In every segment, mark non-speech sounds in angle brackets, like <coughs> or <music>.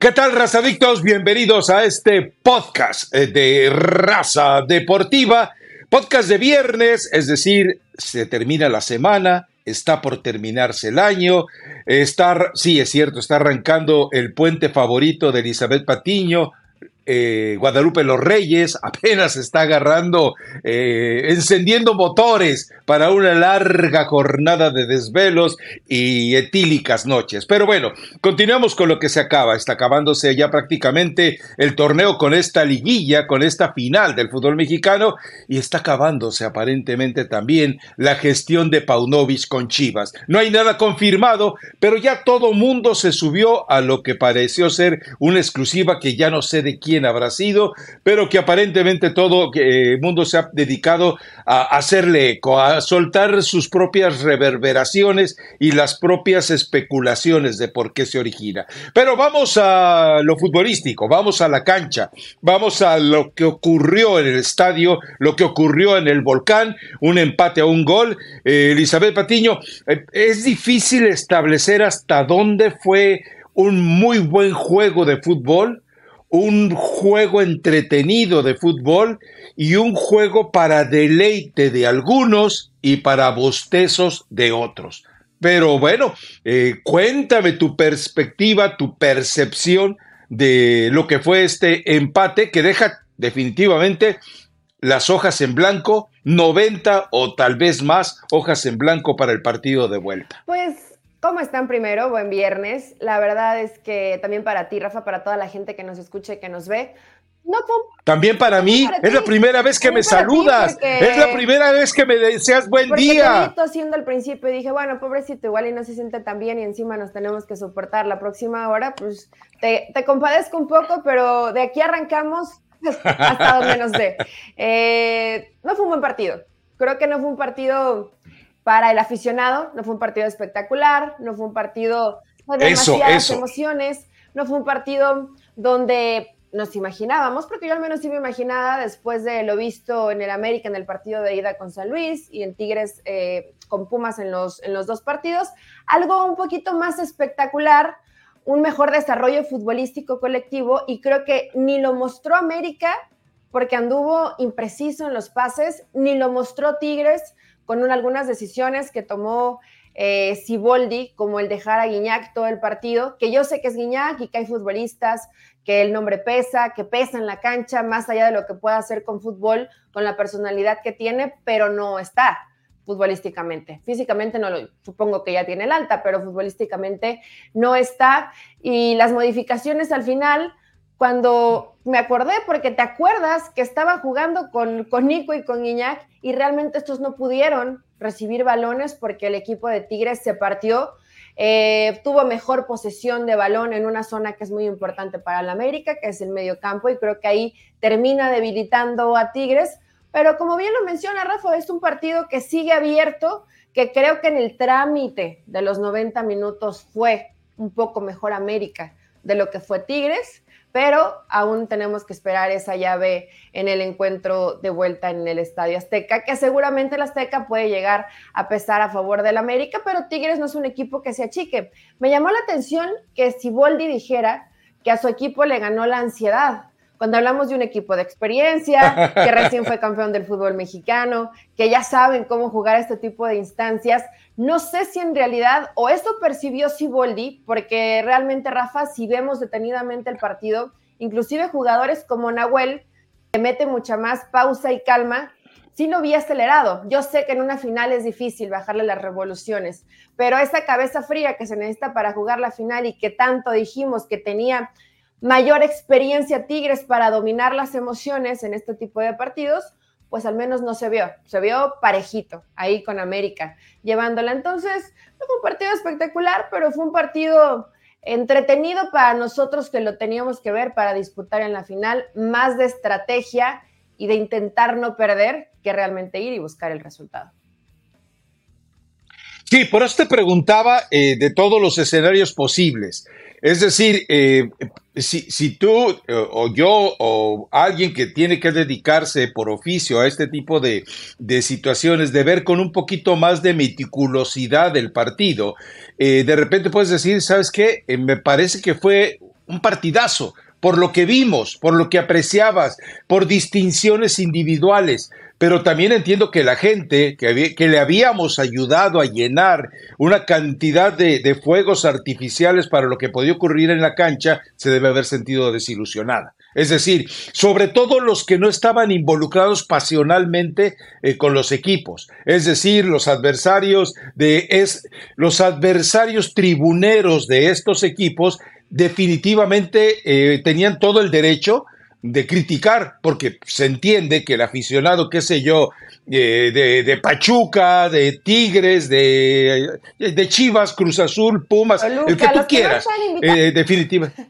¿Qué tal, razadictos? Bienvenidos a este podcast eh, de Raza Deportiva. Podcast de viernes, es decir, se termina la semana, está por terminarse el año, está, sí, es cierto, está arrancando el puente favorito de Elizabeth Patiño, eh, Guadalupe Los Reyes apenas está agarrando, eh, encendiendo motores para una larga jornada de desvelos y etílicas noches. Pero bueno, continuamos con lo que se acaba. Está acabándose ya prácticamente el torneo con esta liguilla, con esta final del fútbol mexicano y está acabándose aparentemente también la gestión de Paunovic con Chivas. No hay nada confirmado, pero ya todo mundo se subió a lo que pareció ser una exclusiva que ya no sé de quién habrá sido, pero que aparentemente todo el eh, mundo se ha dedicado a hacerle eco, a soltar sus propias reverberaciones y las propias especulaciones de por qué se origina. Pero vamos a lo futbolístico, vamos a la cancha, vamos a lo que ocurrió en el estadio, lo que ocurrió en el volcán, un empate a un gol. Eh, Elizabeth Patiño, eh, es difícil establecer hasta dónde fue un muy buen juego de fútbol un juego entretenido de fútbol y un juego para deleite de algunos y para bostezos de otros. Pero bueno, eh, cuéntame tu perspectiva, tu percepción de lo que fue este empate que deja definitivamente las hojas en blanco, 90 o tal vez más hojas en blanco para el partido de vuelta. Pues ¿Cómo están primero? Buen viernes. La verdad es que también para ti, Rafa, para toda la gente que nos escucha y que nos ve. No, también para mí, es la primera vez que me saludas, es la primera vez que me deseas buen día. Te haciendo al principio y dije, bueno, pobrecito, igual y no se siente tan bien y encima nos tenemos que soportar la próxima hora, pues te, compadezco un poco, pero de aquí arrancamos hasta donde nos dé. <laughs> Eh, no fue un buen partido, creo que no fue un partido para el aficionado, no fue un partido espectacular, no fue un partido de demasiadas emociones, no fue un partido donde nos imaginábamos, porque yo al menos sí me imaginaba después de lo visto en el América en el partido de ida con San Luis y en Tigres eh, con Pumas en los, en los dos partidos, algo un poquito más espectacular, un mejor desarrollo futbolístico colectivo y creo que ni lo mostró América porque anduvo impreciso en los pases, ni lo mostró Tigres con algunas decisiones que tomó eh, Siboldi, como el dejar a Guiñac todo el partido, que yo sé que es Guiñac y que hay futbolistas que el nombre pesa, que pesa en la cancha, más allá de lo que pueda hacer con fútbol, con la personalidad que tiene, pero no está futbolísticamente. Físicamente no lo, supongo que ya tiene el alta, pero futbolísticamente no está. Y las modificaciones al final cuando me acordé, porque te acuerdas que estaba jugando con, con Nico y con Iñak y realmente estos no pudieron recibir balones porque el equipo de Tigres se partió, eh, tuvo mejor posesión de balón en una zona que es muy importante para la América, que es el medio campo, y creo que ahí termina debilitando a Tigres. Pero como bien lo menciona Rafa, es un partido que sigue abierto, que creo que en el trámite de los 90 minutos fue un poco mejor América de lo que fue Tigres pero aún tenemos que esperar esa llave en el encuentro de vuelta en el Estadio Azteca, que seguramente el Azteca puede llegar a pesar a favor del América, pero Tigres no es un equipo que se achique. Me llamó la atención que Siboldi dijera que a su equipo le ganó la ansiedad. Cuando hablamos de un equipo de experiencia, que recién fue campeón del fútbol mexicano, que ya saben cómo jugar este tipo de instancias, no sé si en realidad, o eso percibió Siboldi, porque realmente, Rafa, si vemos detenidamente el partido, inclusive jugadores como Nahuel, que mete mucha más pausa y calma, sí lo vi acelerado. Yo sé que en una final es difícil bajarle las revoluciones, pero esa cabeza fría que se necesita para jugar la final y que tanto dijimos que tenía mayor experiencia Tigres para dominar las emociones en este tipo de partidos, pues al menos no se vio, se vio parejito ahí con América llevándola. Entonces, fue un partido espectacular, pero fue un partido entretenido para nosotros que lo teníamos que ver para disputar en la final, más de estrategia y de intentar no perder que realmente ir y buscar el resultado. Sí, por eso te preguntaba eh, de todos los escenarios posibles. Es decir, eh, si, tú eh, o yo o alguien que tiene que dedicarse por oficio a este tipo de, situaciones, de ver con un poquito más de meticulosidad el partido, eh, de repente puedes decir, ¿sabes qué? me parece que fue un partidazo, por lo que vimos, por lo que apreciabas, por distinciones individuales, pero también entiendo que la gente que, le habíamos ayudado a llenar una cantidad de, de, fuegos artificiales para lo que podía ocurrir en la cancha, se debe haber sentido desilusionada. Es decir, sobre todo los que no estaban involucrados pasionalmente eh, con los equipos, es decir, los adversarios de es, los adversarios tribuneros de estos equipos definitivamente eh, tenían todo el derecho de criticar, porque se entiende que el aficionado, qué sé yo, eh, de, de, Pachuca, de Tigres, de, de Chivas, Cruz Azul, Pumas, el que tú quieras, eh, definitivamente.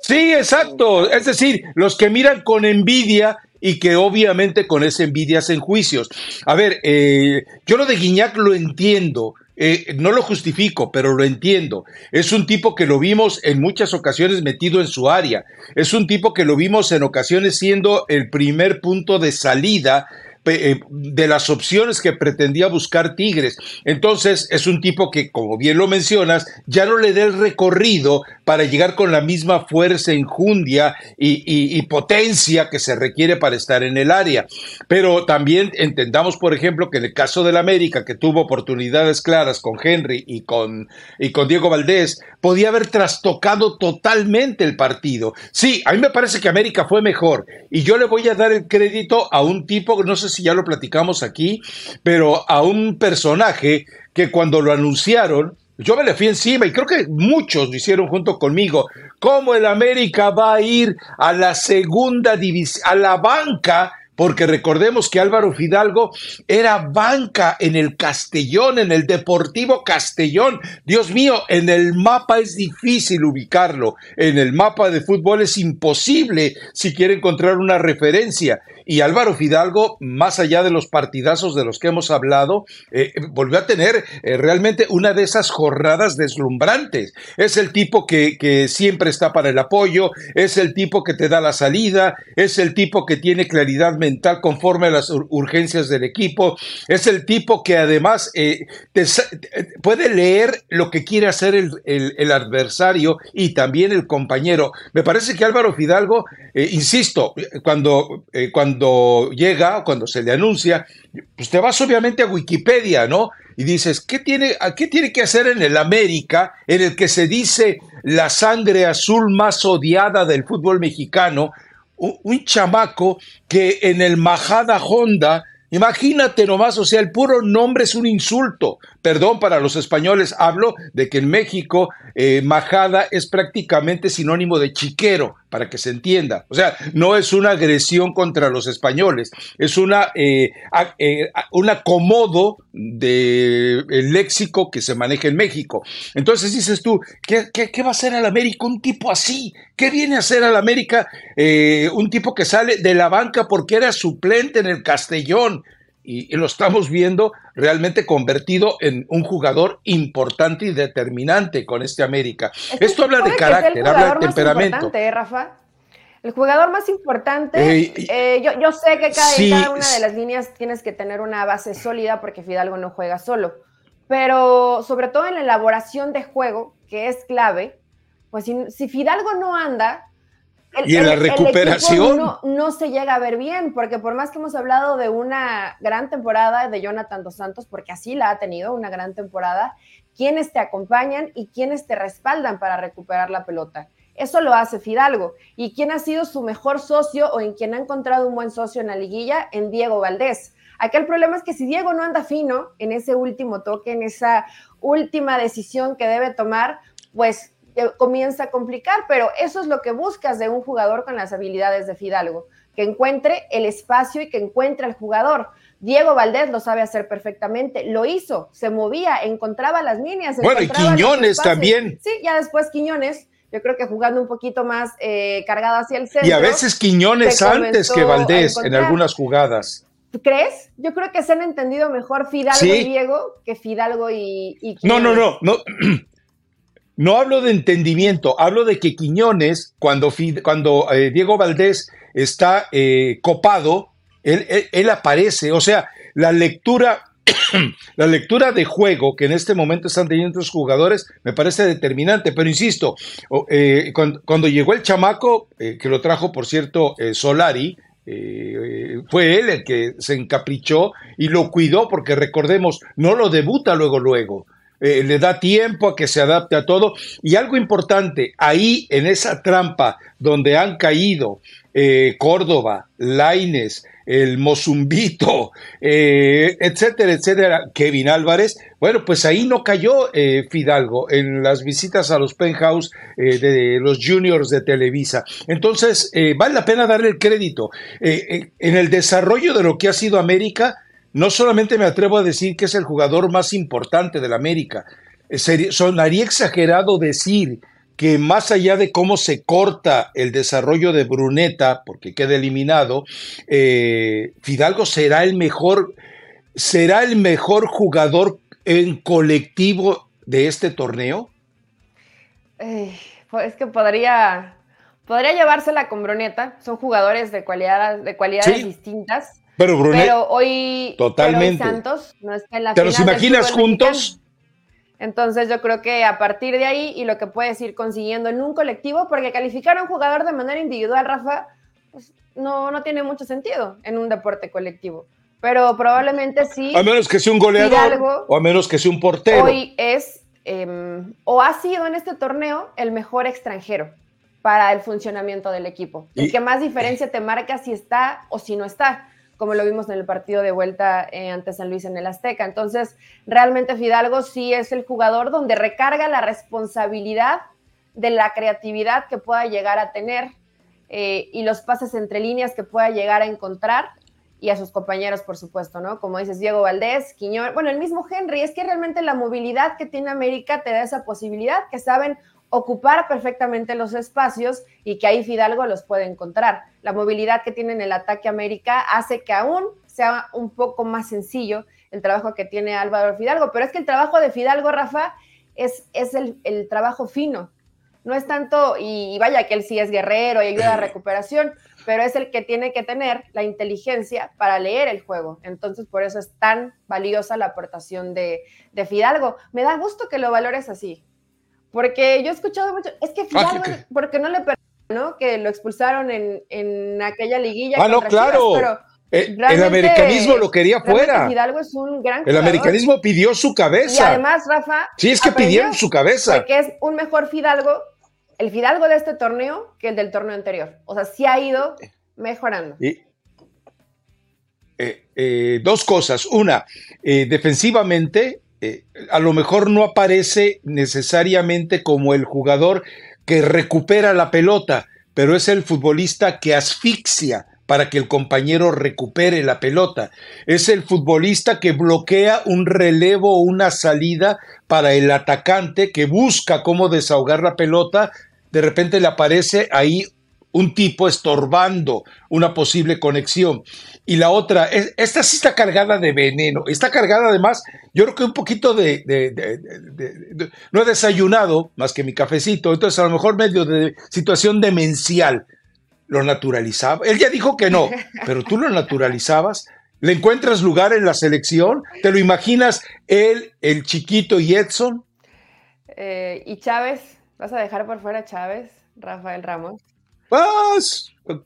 Sí, exacto. Es decir, los que miran con envidia y que obviamente con esa envidia hacen juicios. A ver, eh, yo lo de Guiñac lo entiendo. Eh, no lo justifico, pero lo entiendo. Es un tipo que lo vimos en muchas ocasiones metido en su área. Es un tipo que lo vimos en ocasiones siendo el primer punto de salida eh, de las opciones que pretendía buscar Tigres. Entonces es un tipo que, como bien lo mencionas, ya no le da el recorrido para llegar con la misma fuerza, enjundia y, potencia que se requiere para estar en el área. Pero también entendamos, por ejemplo, que en el caso del América, que tuvo oportunidades claras con Henry y con, y con Diego Valdés, podía haber trastocado totalmente el partido. Sí, a mí me parece que América fue mejor y yo le voy a dar el crédito a un tipo, no sé si ya lo platicamos aquí, pero a un personaje que cuando lo anunciaron, yo me le fui encima y creo que muchos lo hicieron junto conmigo. ¿Cómo el América va a ir a la segunda división, a la banca? Porque recordemos que Álvaro Fidalgo era banca en el Castellón, en el Deportivo Castellón. Dios mío, en el mapa es difícil ubicarlo. En el mapa de fútbol es imposible si quiere encontrar una referencia. Y Álvaro Fidalgo, más allá de los partidazos de los que hemos hablado, eh, volvió a tener eh, realmente una de esas jornadas deslumbrantes. Es el tipo que, que siempre está para el apoyo, es el tipo que te da la salida, es el tipo que tiene claridad mental conforme a las urgencias del equipo, es el tipo que además eh, puede leer lo que quiere hacer el, el, el, adversario y también el compañero. Me parece que Álvaro Fidalgo, insisto, cuando, cuando cuando llega, cuando se le anuncia, pues te vas obviamente a Wikipedia, ¿no? Y dices, ¿qué tiene, ¿qué tiene que hacer en el América, en el que se dice la sangre azul más odiada del fútbol mexicano? Un, un chamaco que en el Majada Honda Imagínate nomás, o sea, el puro nombre es un insulto. Perdón para los españoles, hablo de que en México eh, majada es prácticamente sinónimo de chiquero, para que se entienda. O sea, no es una agresión contra los españoles, es una, eh, eh, un acomodo del léxico que se maneja en México. Entonces dices tú, ¿qué, qué, va a hacer al América un tipo así? ¿Qué viene a hacer al América un tipo que sale de la banca porque era suplente en el Castellón? Y, lo estamos viendo realmente convertido en un jugador importante y determinante con este América. Esto habla de carácter, habla de temperamento. ¿eh, Rafa? El jugador más importante, eh, eh, yo, yo, sé que cada, cada, una de las líneas tienes que tener una base sólida porque Fidalgo no juega solo, pero sobre todo en la elaboración de juego, que es clave, pues si, si Fidalgo no anda, y en la recuperación. no, se llega a ver bien, porque por más que hemos hablado de una gran temporada de Jonathan Dos Santos, porque así la ha tenido, una gran temporada, quienes te acompañan y quienes te respaldan para recuperar la pelota. Eso lo hace Fidalgo. ¿Y quién ha sido su mejor socio o en quien ha encontrado un buen socio en la liguilla? En Diego Valdés. Aquí el problema es que si Diego no anda fino en ese último toque, en esa última decisión que debe tomar, pues comienza a complicar, pero eso es lo que buscas de un jugador con las habilidades de Fidalgo, que encuentre el espacio y que encuentre al jugador. Diego Valdés lo sabe hacer perfectamente, lo hizo, se movía, encontraba las líneas. Bueno, y Quiñones también. Sí, ya después Quiñones, yo creo que jugando un poquito más eh, cargado hacia el centro. Y a veces Quiñones antes que Valdés en algunas jugadas. ¿Crees? Yo creo que se han entendido mejor Fidalgo y Diego que Fidalgo y, y No, no, no, no. <clears throat> No hablo de entendimiento, hablo de que Quiñones, cuando, eh, Diego Valdés está eh, copado, él, aparece. O sea, la lectura <clears throat> la lectura de juego que en este momento están teniendo los jugadores me parece determinante, pero insisto, eh, cuando, llegó el chamaco, eh, que lo trajo, por cierto, eh, Solari, fue él el que se encaprichó y lo cuidó, porque recordemos, no lo debuta luego, luego. Le da tiempo a que se adapte a todo. Y algo importante, ahí en esa trampa donde han caído Córdoba, Laines, el Mozumbito, <laughs> eh, etcétera, etcétera, Kevin Álvarez, bueno, pues ahí no cayó eh, Fidalgo en las visitas a los penthouse eh, de los juniors de Televisa. Entonces, vale la pena darle el crédito. en el desarrollo de lo que ha sido América, no solamente me atrevo a decir que es el jugador más importante de la América, sonaría exagerado decir que más allá de cómo se corta el desarrollo de Bruneta, porque queda eliminado, eh, Fidalgo será el mejor, será el mejor jugador en colectivo de este torneo. pues es que podría, podría llevársela con Bruneta. Son jugadores de, cualidad, de cualidades distintas. Pero, pero hoy, totalmente. Santos no está en la ¿Te los imaginas juntos? Entonces yo creo que a partir de ahí y lo que puedes ir consiguiendo en un colectivo, porque calificar a un jugador de manera individual, Rafa, pues no, no tiene mucho sentido en un deporte colectivo. Pero probablemente sí. A menos que sea un goleador o a menos que sea un portero. Hoy es em, o ha sido en este torneo el mejor extranjero para el funcionamiento del equipo. Y, el que más diferencia te marca si está o si no está como lo vimos en el partido de vuelta eh, ante San Luis en el Azteca. Entonces, realmente Fidalgo sí es el jugador donde recarga la responsabilidad de la creatividad que pueda llegar a tener eh, y los pases entre líneas que pueda llegar a encontrar y a sus compañeros, por supuesto, ¿no? Como dices, Diego Valdés, Quiñón, bueno, el mismo Henry, es que realmente la movilidad que tiene América te da esa posibilidad, que saben ocupar perfectamente los espacios y que ahí Fidalgo los puede encontrar. La movilidad que tiene en el ataque América hace que aún sea un poco más sencillo el trabajo que tiene Álvaro Fidalgo, pero es que el trabajo de Fidalgo, Rafa, es, es el, trabajo fino. No es tanto, y, vaya que él sí es guerrero y ayuda a recuperación, pero es el que tiene que tener la inteligencia para leer el juego. Entonces, por eso es tan valiosa la aportación de, de Fidalgo. Me da gusto que lo valores así, porque yo he escuchado mucho, es que porque no le perdonó que lo expulsaron en, aquella liguilla. Ah, no, claro. pero eh, el americanismo lo quería fuera. Fidalgo es un gran El americanismo pidió su cabeza. Y además, Rafa. Sí, es que pidieron su cabeza. Porque es un mejor Fidalgo, el Fidalgo de este torneo que el del torneo anterior. O sea, sí ha ido mejorando. Y, eh, eh, dos cosas. Una, defensivamente, eh, a lo mejor no aparece necesariamente como el jugador que recupera la pelota, pero es el futbolista que asfixia para que el compañero recupere la pelota. Es el futbolista que bloquea un relevo o una salida para el atacante que busca cómo desahogar la pelota. De repente le aparece ahí un tipo estorbando una posible conexión. Y la otra, esta sí está cargada de veneno, está cargada además, yo creo que un poquito de, no he desayunado más que mi cafecito, entonces a lo mejor medio de situación demencial. Lo naturalizaba. Él ya dijo que no, <laughs> pero tú lo naturalizabas. ¿Le encuentras lugar en la selección? ¿Te lo imaginas él, el chiquito y Edson? Eh, ¿Y Chávez? ¿Vas a dejar por fuera a Chávez, Rafael Ramos?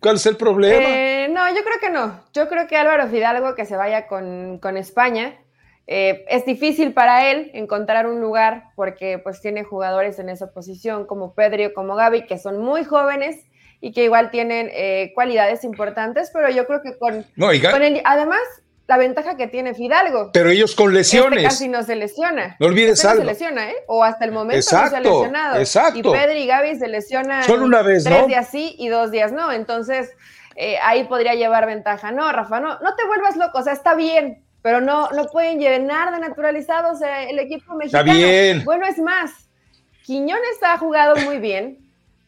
¿Cuál es el problema? Eh, no, yo creo que no. Yo creo que Álvaro Fidalgo que se vaya con, España. Eh, es difícil para él encontrar un lugar porque pues tiene jugadores en esa posición como Pedro, como Gaby, que son muy jóvenes y que igual tienen eh, cualidades importantes, pero yo creo que con, no, con además la ventaja que tiene Fidalgo. Pero ellos con este lesiones. casi no se lesiona. No olvides este algo. se lesiona, ¿eh? O hasta el momento no se ha lesionado. Exacto. Y Pedro y Gaby se lesionan Solo una vez, tres días sí y dos días no. Entonces, eh, ahí podría llevar ventaja. No, Rafa, no, no te vuelvas loco. O sea, está bien, pero no, no pueden llenar de naturalizados el equipo mexicano. Está bien. Bueno, es más, Quiñones ha jugado muy bien,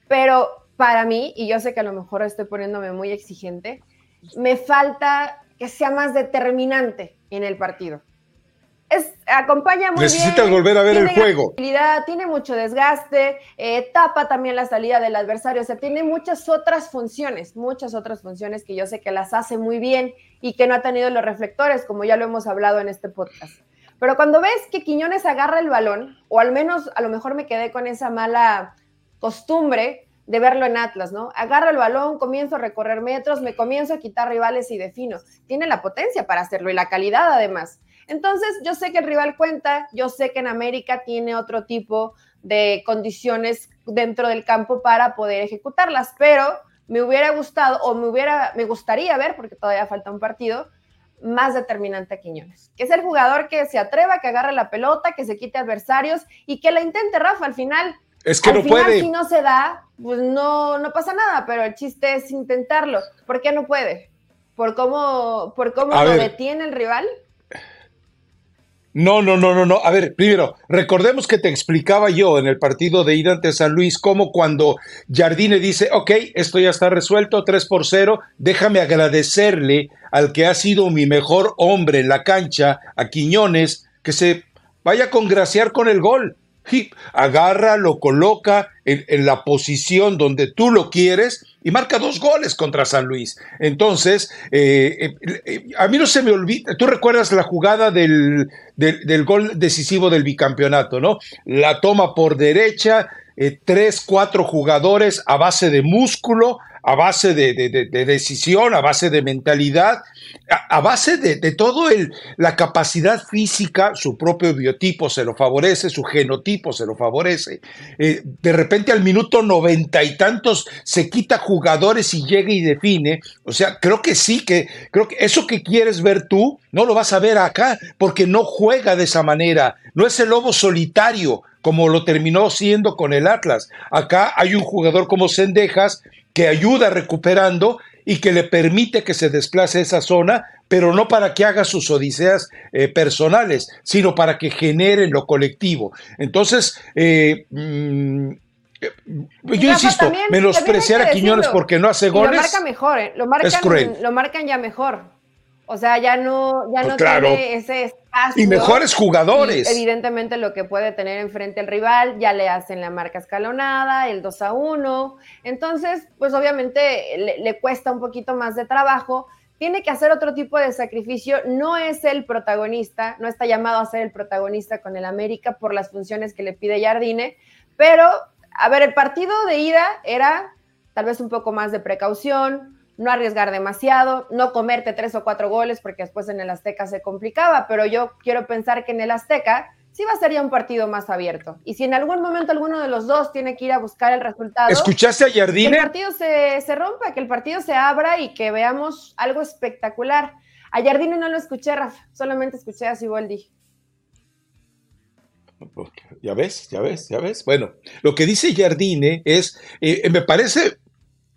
pero para mí, y yo sé que a lo mejor estoy poniéndome muy exigente, me falta que sea más determinante en el partido. es, acompaña muy Necesitas volver a ver el juego. Tiene mucho desgaste, eh, tapa también la salida del adversario, o sea, tiene muchas otras funciones, muchas otras funciones que yo sé que las hace muy bien y que no ha tenido los reflectores, como ya lo hemos hablado en este podcast. Pero cuando ves que Quiñones agarra el balón, o al menos a lo mejor me quedé con esa mala costumbre de verlo en Atlas, ¿no? Agarro el balón, comienzo a recorrer metros, me comienzo a quitar rivales y defino. Tiene la potencia para hacerlo y la calidad además. Entonces, yo sé que el rival cuenta, yo sé que en América tiene otro tipo de condiciones dentro del campo para poder ejecutarlas, pero me hubiera gustado o me hubiera me gustaría ver porque todavía falta un partido más determinante a Quiñones, que es el jugador que se atreva, que agarre la pelota, que se quite adversarios y que la intente Rafa al final es que no puede. Si no se da, pues no, no pasa nada, pero el chiste es intentarlo. ¿Por qué no puede? ¿Por cómo, por cómo lo detiene el rival? No, no, no, no, no. A ver, primero, recordemos que te explicaba yo en el partido de ida ante San Luis cómo cuando Jardine dice, ok, esto ya está resuelto, 3 por 0, déjame agradecerle al que ha sido mi mejor hombre en la cancha, a Quiñones, que se vaya a congraciar con el gol agarra, lo coloca en, la posición donde tú lo quieres y marca dos goles contra San Luis. Entonces, eh, eh, eh, a mí no se me olvida, tú recuerdas la jugada del, del, gol decisivo del bicampeonato, ¿no? La toma por derecha, tres, cuatro jugadores a base de músculo, a base de, decisión, a base de mentalidad, a, base de, todo el, la capacidad física, su propio biotipo se lo favorece, su genotipo se lo favorece. Eh, de repente al minuto noventa y tantos se quita jugadores y llega y define. O sea, creo que sí, que creo que eso que quieres ver tú, no lo vas a ver acá, porque no juega de esa manera. No es el lobo solitario, como lo terminó siendo con el Atlas. Acá hay un jugador como Sendejas que ayuda recuperando y que le permite que se desplace esa zona, pero no para que haga sus odiseas eh, personales, sino para que genere lo colectivo. Entonces, eh, mm, yo insisto, menospreciar a Quiñones porque no hace goles. lo marca mejor, ¿eh? lo, marcan, lo marcan ya mejor. O sea, ya no, ya no tiene ese espacio. Y mejores jugadores. evidentemente lo que puede tener enfrente el rival, ya le hacen la marca escalonada, el 2 a 1. Entonces, pues obviamente le, cuesta un poquito más de trabajo. Tiene que hacer otro tipo de sacrificio. No es el protagonista, no está llamado a ser el protagonista con el América por las funciones que le pide Jardine. Pero, a ver, el partido de ida era tal vez un poco más de precaución, no arriesgar demasiado, no comerte tres o cuatro goles porque después en el Azteca se complicaba, pero yo quiero pensar que en el Azteca sí va a ser ya un partido más abierto. Y si en algún momento alguno de los dos tiene que ir a buscar el resultado. ¿Escuchaste a Jardine? Que el partido se, se rompa, que el partido se abra y que veamos algo espectacular. A Jardine no lo escuché, Rafa, solamente escuché a Siboldi. Ya ves, ya ves, ya ves. Bueno, lo que dice Jardine es, eh, me parece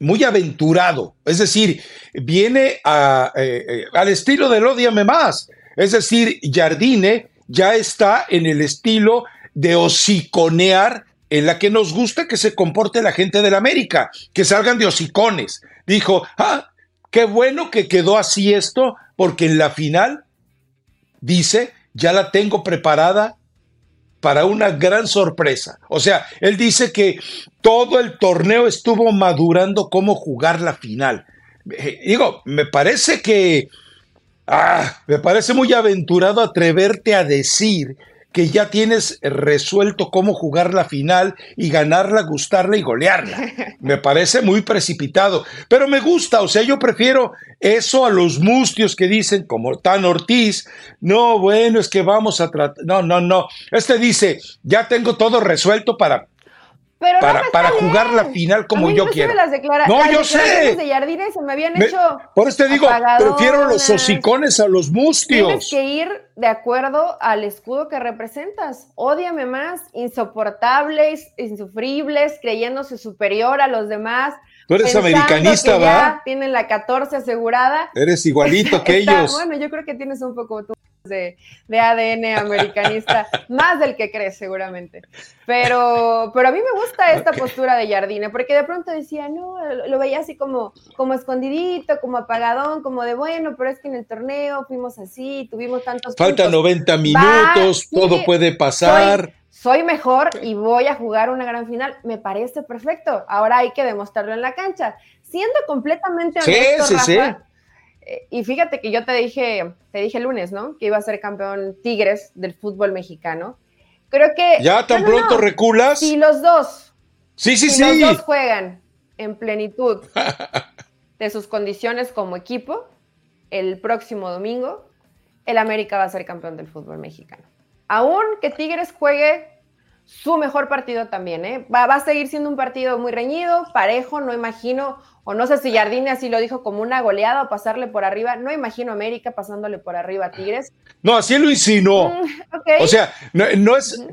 muy aventurado. Es decir, viene eh, eh, al estilo del Odiame Más. Es decir, Jardine ya está en el estilo de hociconear en la que nos gusta que se comporte la gente de la América, que salgan de hocicones. Dijo, ah, qué bueno que quedó así esto, porque en la final, dice, ya la tengo preparada para una gran sorpresa. O sea, él dice que todo el torneo estuvo madurando cómo jugar la final. Eh, digo, me parece que... Ah, me parece muy aventurado atreverte a decir que ya tienes resuelto cómo jugar la final y ganarla, gustarla y golearla. <laughs> Me parece muy precipitado, pero me gusta, o sea, yo prefiero eso a los mustios que dicen, como Tan Ortiz, no, bueno, es que vamos a tratar, no, no, no, este dice, ya tengo todo resuelto para para, para jugar la final como yo quiero. no, yo sé. De Jardines se me habían hecho. Por eso te digo, prefiero los hocicones a los mustios. Tienes que ir de acuerdo al escudo que representas. Ódiame más, insoportables, insufribles, creyéndose superior a los demás. Tú eres americanista, ¿va? Tienen la 14 asegurada. Eres igualito que <laughs> ellos. Bueno, yo creo que tienes un poco tú. De, ADN americanista, <laughs> más del que crees seguramente. Pero, pero a mí me gusta esta postura de Jardine, porque de pronto decía, no, lo veía así como, como escondidito, como apagadón, como de bueno, pero es que en el torneo fuimos así, tuvimos tantos... Falta 90 minutos, todo puede pasar. Soy, mejor y voy a jugar una gran final. Me parece perfecto. Ahora hay que demostrarlo en la cancha. Siendo completamente honesto, sí, sí, Rafa, y fíjate que yo te dije, te dije el lunes, ¿no? Que iba a ser campeón Tigres del fútbol mexicano. Creo que. ¿Ya tan pronto reculas? Si los dos. Sí, sí, si sí. Los dos juegan en plenitud <laughs> de sus condiciones como equipo, el próximo domingo, el América va a ser campeón del fútbol mexicano. Aún que Tigres juegue su mejor partido también, ¿eh? Va, va, a seguir siendo un partido muy reñido, parejo, no imagino o no sé si Jardine así lo dijo como una goleada o pasarle por arriba. No imagino América pasándole por arriba a Tigres. No, así lo insinuó. Mm, o sea, no, es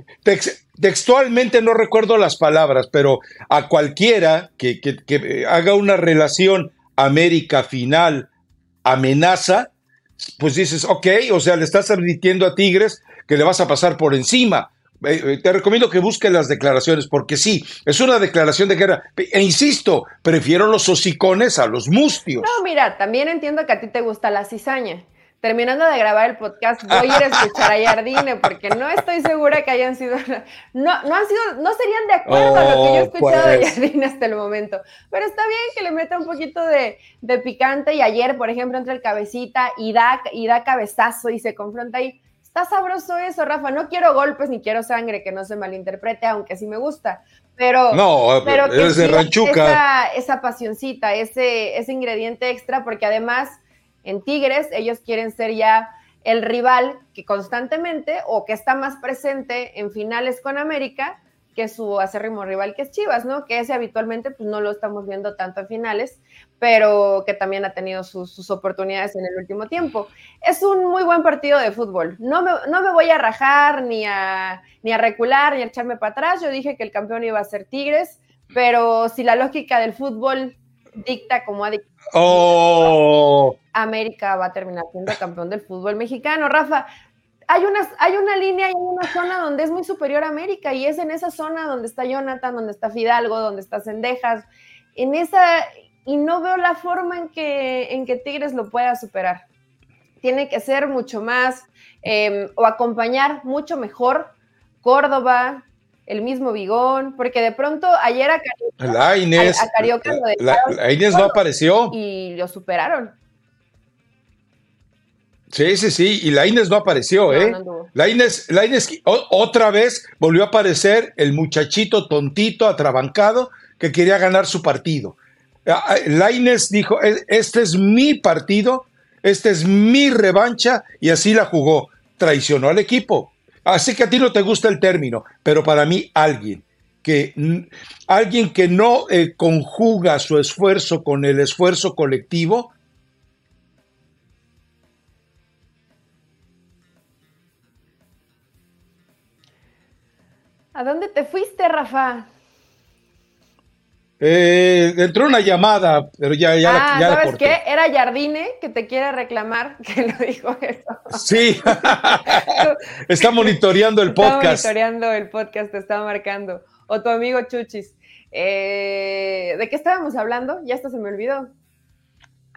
textualmente no recuerdo las palabras, pero a cualquiera que, que haga una relación América final amenaza, pues dices, ok, o sea, le estás admitiendo a Tigres que le vas a pasar por encima. Eh, eh, te recomiendo que busques las declaraciones, porque sí, es una declaración de guerra. E insisto, prefiero los hocicones a los mustios. No, mira, también entiendo que a ti te gusta la cizaña. Terminando de grabar el podcast, voy a ir a escuchar a Jardine, porque no estoy segura que hayan sido. No, no han sido, no serían de acuerdo a lo que yo he oh, escuchado de pues. Jardine hasta el momento. Pero está bien que le meta un poquito de, de picante. Y ayer, por ejemplo, entre el cabecita y da, y da cabezazo y se confronta ahí Está sabroso eso, Rafa. No quiero golpes ni quiero sangre, que no se malinterprete, aunque sí me gusta. Pero, no, pero eres de ranchuca. Esa, esa pasioncita, ese, ese ingrediente extra, porque además en Tigres ellos quieren ser ya el rival que constantemente o que está más presente en finales con América que su acérrimo rival que es Chivas, ¿no? Que ese habitualmente pues no lo estamos viendo tanto en finales, pero que también ha tenido sus, oportunidades en el último tiempo. Es un muy buen partido de fútbol. No me, no me voy a rajar ni a, ni a recular ni a echarme para atrás. Yo dije que el campeón iba a ser Tigres, pero si la lógica del fútbol dicta como ha dictado, oh. América va a terminar siendo campeón del fútbol mexicano. Rafa, hay una, hay una línea y una zona donde es muy superior a América y es en esa zona donde está Jonathan, donde está Fidalgo, donde está Cendejas, en esa, y no veo la forma en que, en que Tigres lo pueda superar. Tiene que ser mucho más em, o acompañar mucho mejor Córdoba, el mismo Bigón, porque de pronto ayer a Carioca, la, no apareció. Y lo superaron. Sí, sí, sí, y la Inés no apareció, ¿eh? la, Inés, la Inés otra vez volvió a aparecer el muchachito tontito, atrabancado, que quería ganar su partido. Ah, ah, la Inés dijo, este es mi partido, esta es mi revancha, y así la jugó. Traicionó al equipo. Así que a ti no te gusta el término, pero para mí alguien que, alguien que no eh, conjuga su esfuerzo con el esfuerzo colectivo, ¿A dónde te fuiste, Rafa? Eh, entró una llamada, pero ya, ya, ah, ya ¿sabes qué? Era Jardine que te quiere reclamar <laughs> que lo dijo eso. Sí, <laughs> está monitoreando el podcast. Está monitoreando el podcast, te estaba marcando. O tu amigo Chuchis. Eh, ¿De qué estábamos hablando? Ya hasta se me olvidó.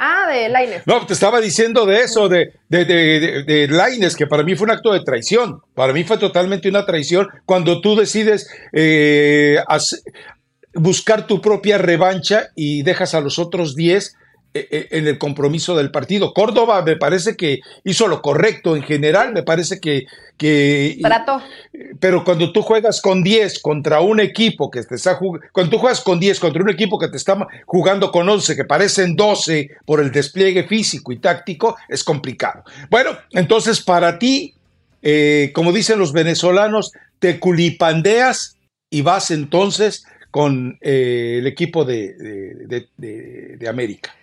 Ah, de Laines. No, te estaba diciendo de eso, de, de, de, Laines, que para mí fue un acto de traición. Para mí fue totalmente una traición cuando tú decides eh, buscar tu propia revancha y dejas a los otros 10 eh, eh, en el compromiso del partido. Córdoba me parece que hizo lo correcto en general, me parece que... que Trato. Pero cuando tú juegas con 10 contra un equipo que te está jugando, cuando tú juegas con 10 contra un equipo que te está jugando con 11, que parecen 12 por el despliegue físico y táctico, es complicado. Bueno, entonces para ti, eh, como dicen los venezolanos, te culipandeas y vas entonces con el equipo de, de América.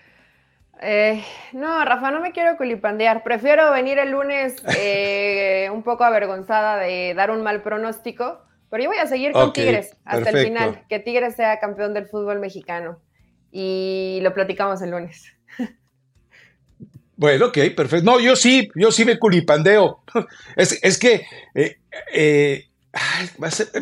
Eh, no, Rafa, no me quiero culipandear. Prefiero venir el lunes <laughs> eh, un poco avergonzada de dar un mal pronóstico, pero yo voy a seguir con Tigres hasta el final, que Tigres sea campeón del fútbol mexicano. Y lo platicamos el lunes. Bueno, ok, perfecto. No, yo sí, yo sí me culipandeo. <laughs> Es, es que, eh, eh,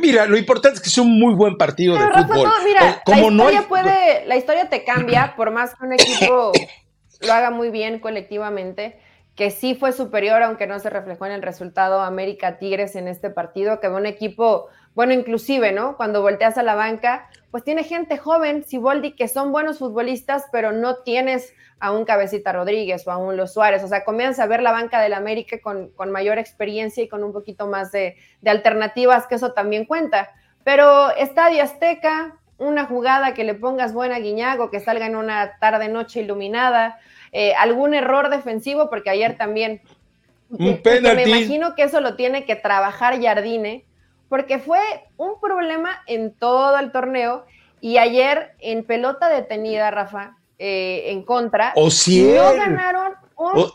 mira, lo importante es que es un muy buen partido de fútbol. mira, como la historia puede, la historia te cambia, por más que un equipo <coughs> lo haga muy bien colectivamente, que sí fue superior, aunque no se reflejó en el resultado América Tigres en este partido, que fue un equipo, bueno, inclusive, ¿no? Cuando volteas a la banca, pues tiene gente joven, Siboldi, que son buenos futbolistas, pero no tienes a un Cabecita Rodríguez o a un Los Suárez. O sea, comienza a ver la banca del América con, mayor experiencia y con un poquito más de, alternativas, que eso también cuenta. Pero Estadio Azteca, una jugada que le pongas buena Guiñago, que salga en una tarde noche iluminada, eh, algún error defensivo, porque ayer también un me imagino que eso lo tiene que trabajar Jardine, porque fue un problema en todo el torneo y ayer en pelota detenida, Rafa, eh, en contra. O si no ganaron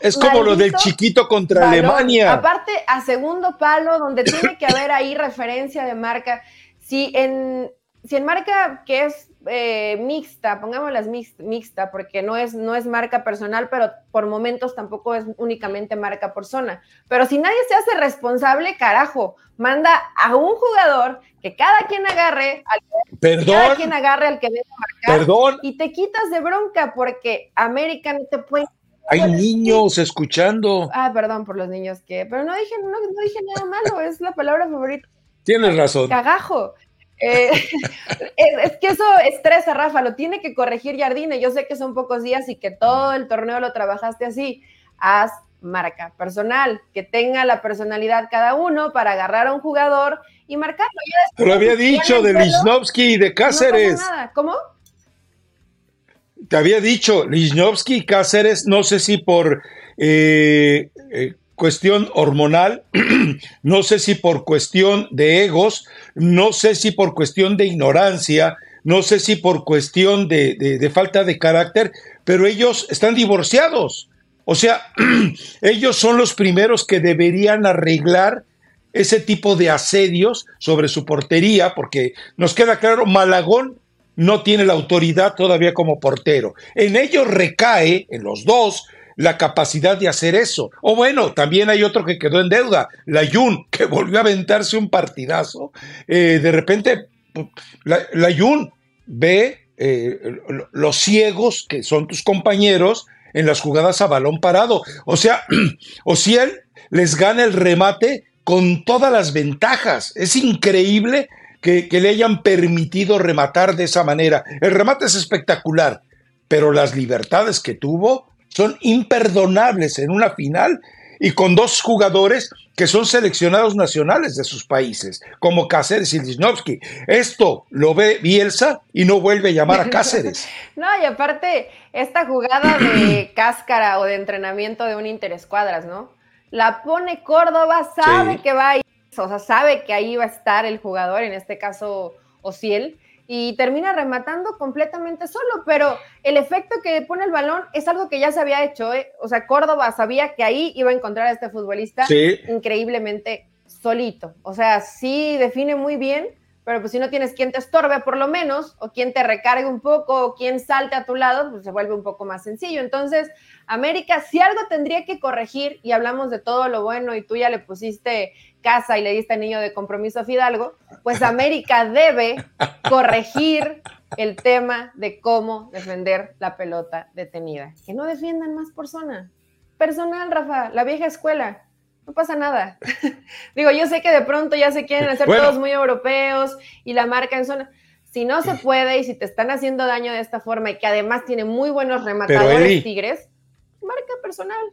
es como lo del chiquito contra Alemania. Aparte, a segundo palo, donde tiene que haber ahí referencia de marca. Si en, si en marca que es eh, mixta, pongámoslas mixta, porque no es, no es marca personal, pero por momentos tampoco es únicamente marca por zona. Pero si nadie se hace responsable, carajo, manda a un jugador que cada quien agarre al que, perdón, cada quien agarre al que debe marcar perdón. y te quitas de bronca porque América no te puede hay niños escuchando. Ah, perdón por los niños que, pero no dije, no dije nada malo, es la palabra favorita. Tienes razón. Cagajo. Eh, <laughs> es, que eso estresa, Rafa, lo tiene que corregir Jardine. Yo sé que son pocos días y que todo el torneo lo trabajaste así. Haz marca personal, que tenga la personalidad cada uno para agarrar a un jugador y marcarlo. lo había dicho de Lichnowsky y de Cáceres. ¿Cómo? Te había dicho, Lichnowsky y Cáceres, no sé si por eh, eh, cuestión hormonal, <clears throat> no sé si por cuestión de egos, no sé si por cuestión de ignorancia, no sé si por cuestión de, falta de carácter, pero ellos están divorciados. O sea, <clears throat> ellos son los primeros que deberían arreglar ese tipo de asedios sobre su portería, porque nos queda claro, Malagón no tiene la autoridad todavía como portero. En ellos recae, en los dos, la capacidad de hacer eso. O bueno, también hay otro que quedó en deuda, la Yun, que volvió a aventarse un partidazo. Eh, de repente, la, la Yun ve eh, los ciegos, que son tus compañeros, en las jugadas a balón parado. O sea, o si él les gana el remate con todas las ventajas. Es increíble que, le hayan permitido rematar de esa manera. El remate es espectacular, pero las libertades que tuvo son imperdonables en una final y con dos jugadores que son seleccionados nacionales de sus países, como Cáceres y Lichnowsky. Esto lo ve Bielsa y no vuelve a llamar a Cáceres. <laughs> no, y aparte, esta jugada de <clears throat> cáscara o de entrenamiento de un interescuadras, ¿no? La pone Córdoba, sabe que va a ir, o sea, sabe que ahí va a estar el jugador, en este caso Ociel, y termina rematando completamente solo, pero el efecto que pone el balón es algo que ya se había hecho, ¿eh? o sea, Córdoba sabía que ahí iba a encontrar a este futbolista increíblemente solito, o sea, sí define muy bien, pero pues si no tienes quien te estorbe por lo menos, o quien te recargue un poco, o quien salte a tu lado, pues se vuelve un poco más sencillo. Entonces, América, si algo tendría que corregir, y hablamos de todo lo bueno, y tú ya le pusiste casa y le diste niño de compromiso a Fidalgo, pues América debe corregir el tema de cómo defender la pelota detenida. Que no defiendan más por zona. Personal, Rafa, la vieja escuela. No pasa nada. <laughs> Digo, yo sé que de pronto ya se quieren hacer todos muy europeos y la marca en zona. Si no se puede y si te están haciendo daño de esta forma y que además tiene muy buenos rematadores tigres, marca personal.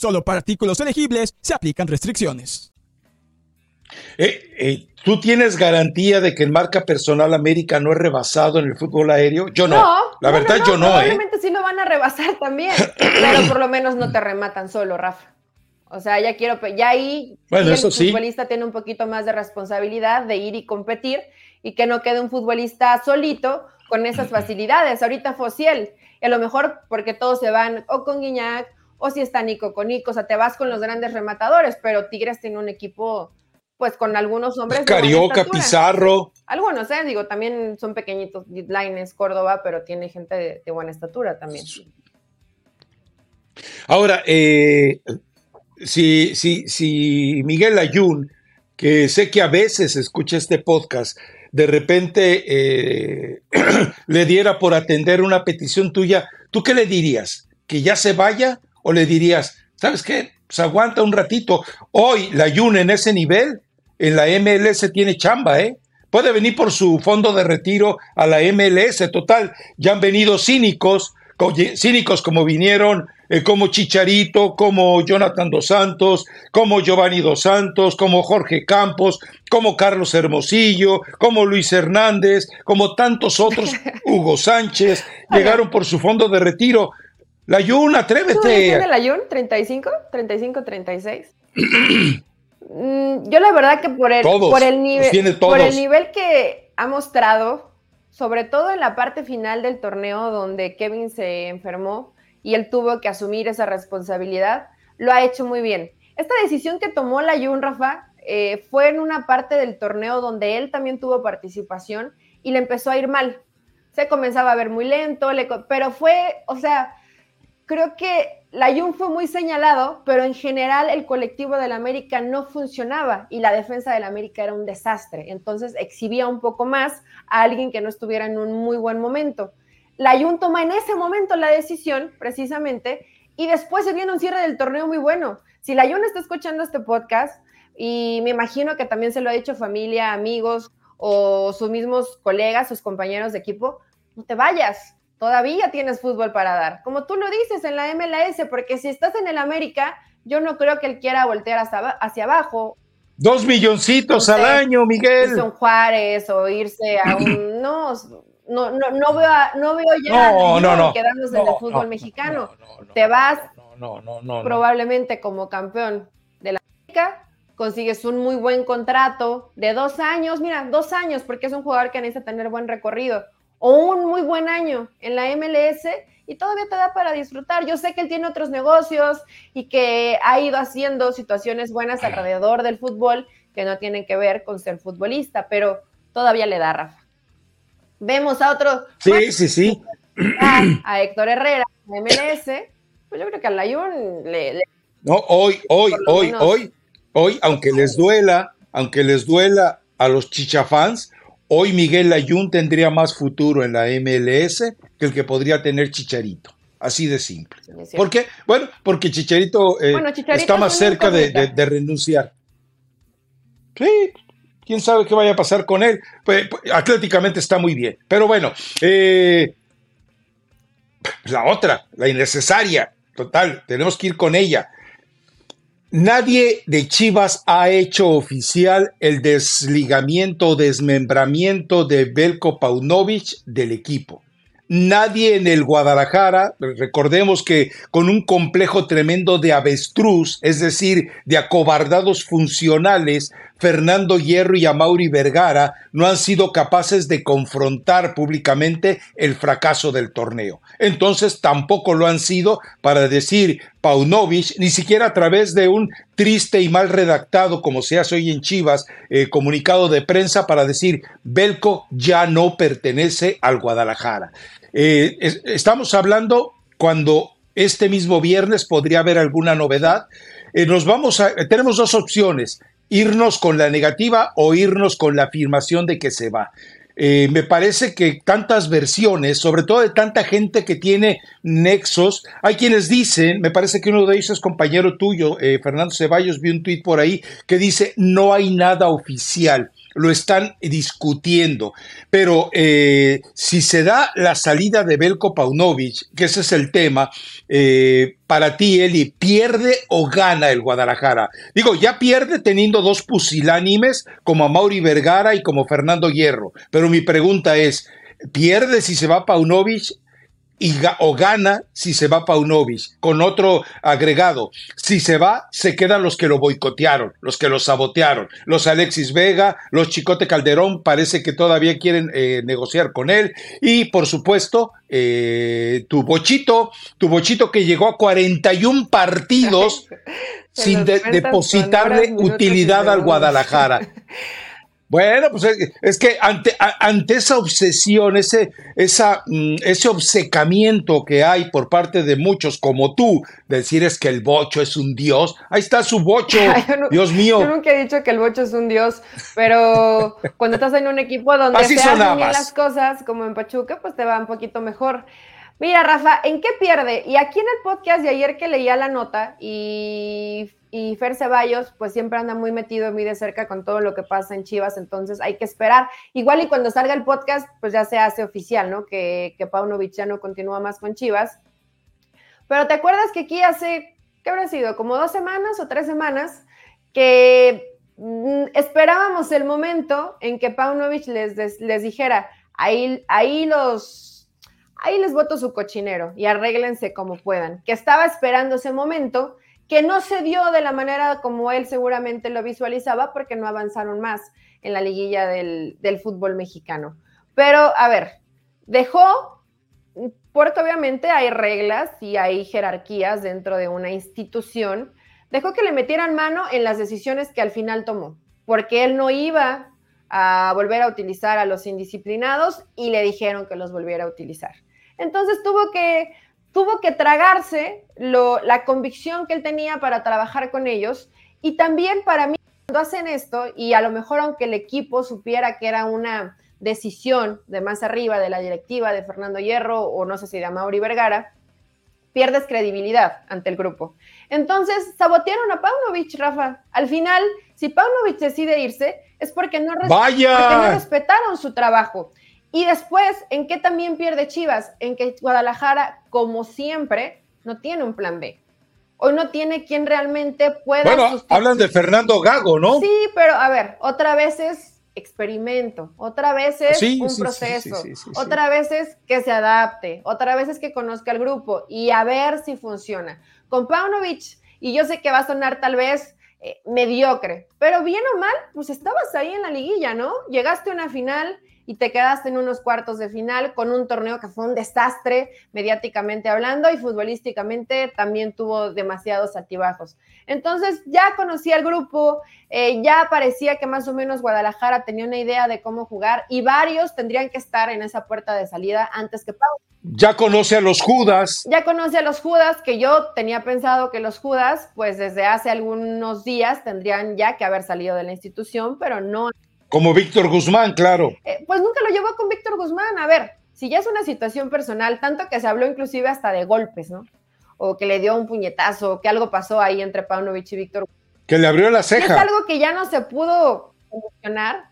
Solo para artículos elegibles se aplican restricciones. Eh, eh, ¿Tú tienes garantía de que en marca personal América no es rebasado en el fútbol aéreo? Yo no. la verdad, yo no. ¿eh? Probablemente sí lo van a rebasar también, pero por lo menos no te rematan solo, Rafa. O sea, ya quiero, ya ahí el futbolista tiene un poquito más de responsabilidad de ir y competir y que no quede un futbolista solito con esas facilidades. Ahorita Fosiel, a lo mejor porque todos se van o con Guiñac o si está Nico con Nico, o sea, te vas con los grandes rematadores, pero Tigres tiene un equipo pues con algunos hombres. Carioca, Pizarro. Algunos, ¿eh? Digo, también son pequeñitos, Lines, Córdoba, pero tiene gente de, buena estatura también. Ahora, eh, si, si, si Miguel Ayun, que sé que a veces escucha este podcast, de repente eh, <clears throat> le diera por atender una petición tuya, ¿tú qué le dirías? ¿Que ya se vaya? ¿O le dirías, ¿sabes qué? Pues aguanta un ratito. Hoy la Ayun en ese nivel, en la MLS tiene chamba, ¿eh? Puede venir por su fondo de retiro a la MLS, total. Ya han venido cínicos, cínicos como vinieron eh, como Chicharito, como Jonathan Dos Santos, como Giovanni Dos Santos, como Jorge Campos, como Carlos Hermosillo, como Luis Hernández, como tantos otros, <laughs> Hugo Sánchez, llegaron por su fondo de retiro. La Yun, atrévete. ¿Tú la Yun? ¿35? ¿35, 36? Yo la verdad que por el, por el nivel, por el nivel que ha mostrado, sobre todo en la parte final del torneo donde Kevin se enfermó, y él tuvo que asumir esa responsabilidad, lo ha hecho muy bien. Esta decisión que tomó la Jun Rafa eh, fue en una parte del torneo donde él también tuvo participación y le empezó a ir mal. Se comenzaba a ver muy lento, pero fue, o sea, creo que la Jun fue muy señalado, pero en general el colectivo del América no funcionaba y la defensa del América era un desastre. Entonces exhibía un poco más a alguien que no estuviera en un muy buen momento. La Jun toma en ese momento la decisión, precisamente, y después se viene un cierre del torneo muy bueno. Si la Jun está escuchando este podcast, y me imagino que también se lo ha dicho familia, amigos o sus mismos colegas, sus compañeros de equipo, no te vayas, todavía tienes fútbol para dar. Como tú lo dices en la MLS, porque si estás en el América, yo no creo que él quiera voltear hacia, abajo. Dos milloncitos al año, Miguel. Son Juárez o irse a un... <clears throat> No, no, no, no, veo, no veo ya no, no, quedándose en el fútbol mexicano. Te vas probablemente como campeón de la América, consigues un muy buen contrato de dos años, mira, dos años, porque es un jugador que necesita tener buen recorrido, o un muy buen año en la MLS y todavía te da para disfrutar. Yo sé que él tiene otros negocios y que ha ido haciendo situaciones buenas alrededor del fútbol que no tienen que ver con ser futbolista, pero todavía le da, Rafa vemos a otro. Sí, sí, sí. A, Héctor Herrera, MLS, pues yo creo que al Layun le, No, hoy, hoy, hoy, hoy, hoy, aunque les duela, aunque les duela a los chichafans, hoy Miguel Layun tendría más futuro en la MLS que el que podría tener Chicharito. Así de simple. ¿Por qué? Bueno, porque Chicharito, eh, está más cerca de, de renunciar. Sí, quién sabe qué vaya a pasar con él. Pues, atléticamente está muy bien. Pero bueno, eh, la otra, la innecesaria, total, tenemos que ir con ella. Nadie de Chivas ha hecho oficial el desligamiento o desmembramiento de Belko Paunovic del equipo. Nadie en el Guadalajara, recordemos que con un complejo tremendo de avestruz, es decir, de acobardados funcionales, Fernando Hierro y Amauri Vergara no han sido capaces de confrontar públicamente el fracaso del torneo. Entonces tampoco lo han sido para decir Paunovic, ni siquiera a través de un triste y mal redactado, como se hace hoy en Chivas, eh, comunicado de prensa para decir Belco ya no pertenece al Guadalajara. Eh, estamos hablando cuando este mismo viernes podría haber alguna novedad. Eh, nos vamos a, tenemos dos opciones irnos con la negativa o irnos con la afirmación de que se va. eh, me parece que tantas versiones, sobre todo de tanta gente que tiene nexos, hay quienes dicen, me parece que uno de ellos es compañero tuyo, eh, Fernando Ceballos, vi un tuit por ahí que dice, no hay nada oficial lo están discutiendo. Pero eh, si se da la salida de Belko Paunovic, que ese es el tema, eh, para ti, Eli, ¿pierde o gana el Guadalajara? Digo, ya pierde teniendo dos pusilánimes como a Mauri Vergara y como Fernando Hierro. Pero mi pregunta es, ¿pierde si se va Paunovic? Y o gana si se va Paunovic con otro agregado. Si se va, se quedan los que lo boicotearon, los que lo sabotearon, los Alexis Vega, los Chicote Calderón, parece que todavía quieren eh, negociar con él. Y por supuesto, eh, tu bochito, tu bochito que llegó a 41 partidos <laughs> sin depositarle utilidad al Guadalajara. <laughs> Bueno, pues es, que ante, ante, esa obsesión, ese, esa, mm, ese obcecamiento que hay por parte de muchos como tú, de decir es que el bocho es un dios, ahí está su bocho, <laughs> Dios mío. Yo nunca he dicho que el bocho es un dios, pero cuando estás en un equipo donde se hacen bien las cosas, como en Pachuca, pues te va un poquito mejor. Mira, Rafa, ¿en qué pierde? Y aquí en el podcast de ayer que leía la nota y y Fer Ceballos pues siempre anda muy metido muy de cerca con todo lo que pasa en Chivas, entonces hay que esperar. Igual y cuando salga el podcast pues ya se hace oficial, ¿no? Que, que Paunovic ya no continúa más con Chivas. Pero te acuerdas que aquí hace, ¿qué habrá sido? Como dos semanas o tres semanas que mm, esperábamos el momento en que Paunovic les, les dijera, ahí, ahí los ahí les voto su cochinero y arréglense como puedan, que estaba esperando ese momento que no se dio de la manera como él seguramente lo visualizaba porque no avanzaron más en la liguilla del, fútbol mexicano. Pero, a ver, dejó, porque obviamente hay reglas y hay jerarquías dentro de una institución, dejó que le metieran mano en las decisiones que al final tomó, porque él no iba a volver a utilizar a los indisciplinados y le dijeron que los volviera a utilizar. Entonces tuvo que tuvo que tragarse la convicción que él tenía para trabajar con ellos y también para mí cuando hacen esto y a lo mejor aunque el equipo supiera que era una decisión de más arriba de la directiva de Fernando Hierro o no sé si de Mauri Vergara, pierdes credibilidad ante el grupo. Entonces, sabotearon a Paunovic, Rafa. Al final, si Paunovic decide irse, es porque no, porque no respetaron su trabajo. Y después, ¿en qué también pierde Chivas? En que Guadalajara, como siempre, no tiene un plan B. Hoy no tiene quien realmente pueda. Bueno, hablan de Fernando Gago, ¿no? Sí, pero a ver, otra vez es experimento, otra vez es un proceso, otra vez es que se adapte, otra vez es que conozca el grupo y a ver si funciona. Con Paunovic, y yo sé que va a sonar tal vez eh, mediocre, pero bien o mal, pues estabas ahí en la liguilla, ¿no? Llegaste a una final y te quedaste en unos cuartos de final con un torneo que fue un desastre mediáticamente hablando y futbolísticamente también tuvo demasiados altibajos. Entonces ya conocí al grupo, eh, ya parecía que más o menos Guadalajara tenía una idea de cómo jugar y varios tendrían que estar en esa puerta de salida antes que Pau. Ya conoce a los Judas. Ya conoce a los Judas, que yo tenía pensado que los Judas, pues desde hace algunos días tendrían ya que haber salido de la institución, pero no como Víctor Guzmán, claro. Eh, pues nunca lo llevó con Víctor Guzmán. A ver, si ya es una situación personal, tanto que se habló inclusive hasta de golpes, ¿no? O que le dio un puñetazo, que algo pasó ahí entre Paunovic y Víctor. Que le abrió la ceja. es algo que ya no se pudo solucionar.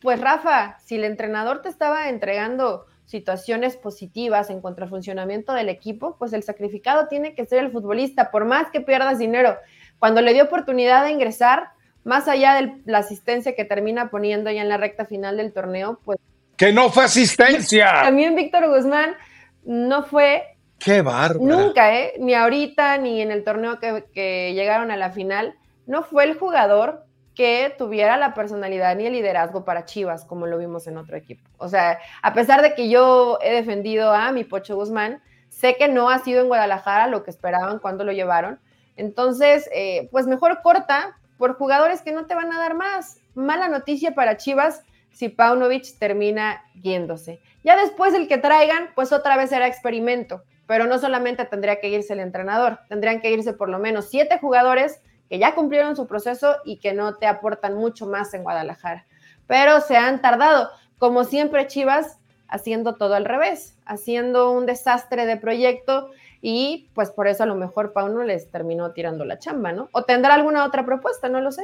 Pues Rafa, si el entrenador te estaba entregando situaciones positivas en cuanto al funcionamiento del equipo, pues el sacrificado tiene que ser el futbolista, por más que pierdas dinero. Cuando le dio oportunidad de ingresar, más allá de la asistencia que termina poniendo ya en la recta final del torneo, pues... Que no fue asistencia. <laughs> También Víctor Guzmán no fue... Qué bárbaro. Nunca, ¿eh? Ni ahorita, ni en el torneo que, que llegaron a la final, no fue el jugador que tuviera la personalidad ni el liderazgo para Chivas, como lo vimos en otro equipo. O sea, a pesar de que yo he defendido a mi Pocho Guzmán, sé que no ha sido en Guadalajara lo que esperaban cuando lo llevaron. Entonces, eh, pues mejor corta, por jugadores que no te van a dar más. Mala noticia para Chivas si Paunovic termina yéndose. Ya después el que traigan, pues otra vez será experimento, pero no solamente tendría que irse el entrenador, tendrían que irse por lo menos siete jugadores que ya cumplieron su proceso y que no te aportan mucho más en Guadalajara. Pero se han tardado. como siempre Chivas haciendo todo al revés, haciendo un desastre de proyecto y pues por eso a lo mejor Pauno les terminó tirando la chamba, ¿no? O tendrá alguna otra propuesta, no lo sé.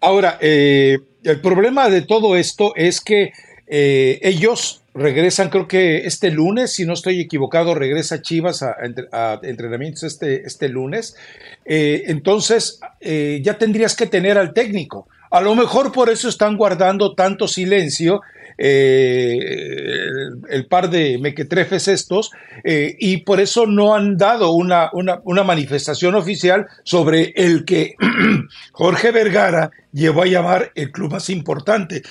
Ahora, eh, el problema de todo esto es que eh, ellos regresan, creo que este lunes, si no estoy equivocado, regresa Chivas a, entrenamientos este, este lunes. Eh, entonces, ya tendrías que tener al técnico. A lo mejor por eso están guardando tanto silencio eh, el, par de mequetrefes estos, eh, y por eso no han dado una, una, manifestación oficial sobre el que <clears throat> Jorge Vergara llevó a llamar el club más importante.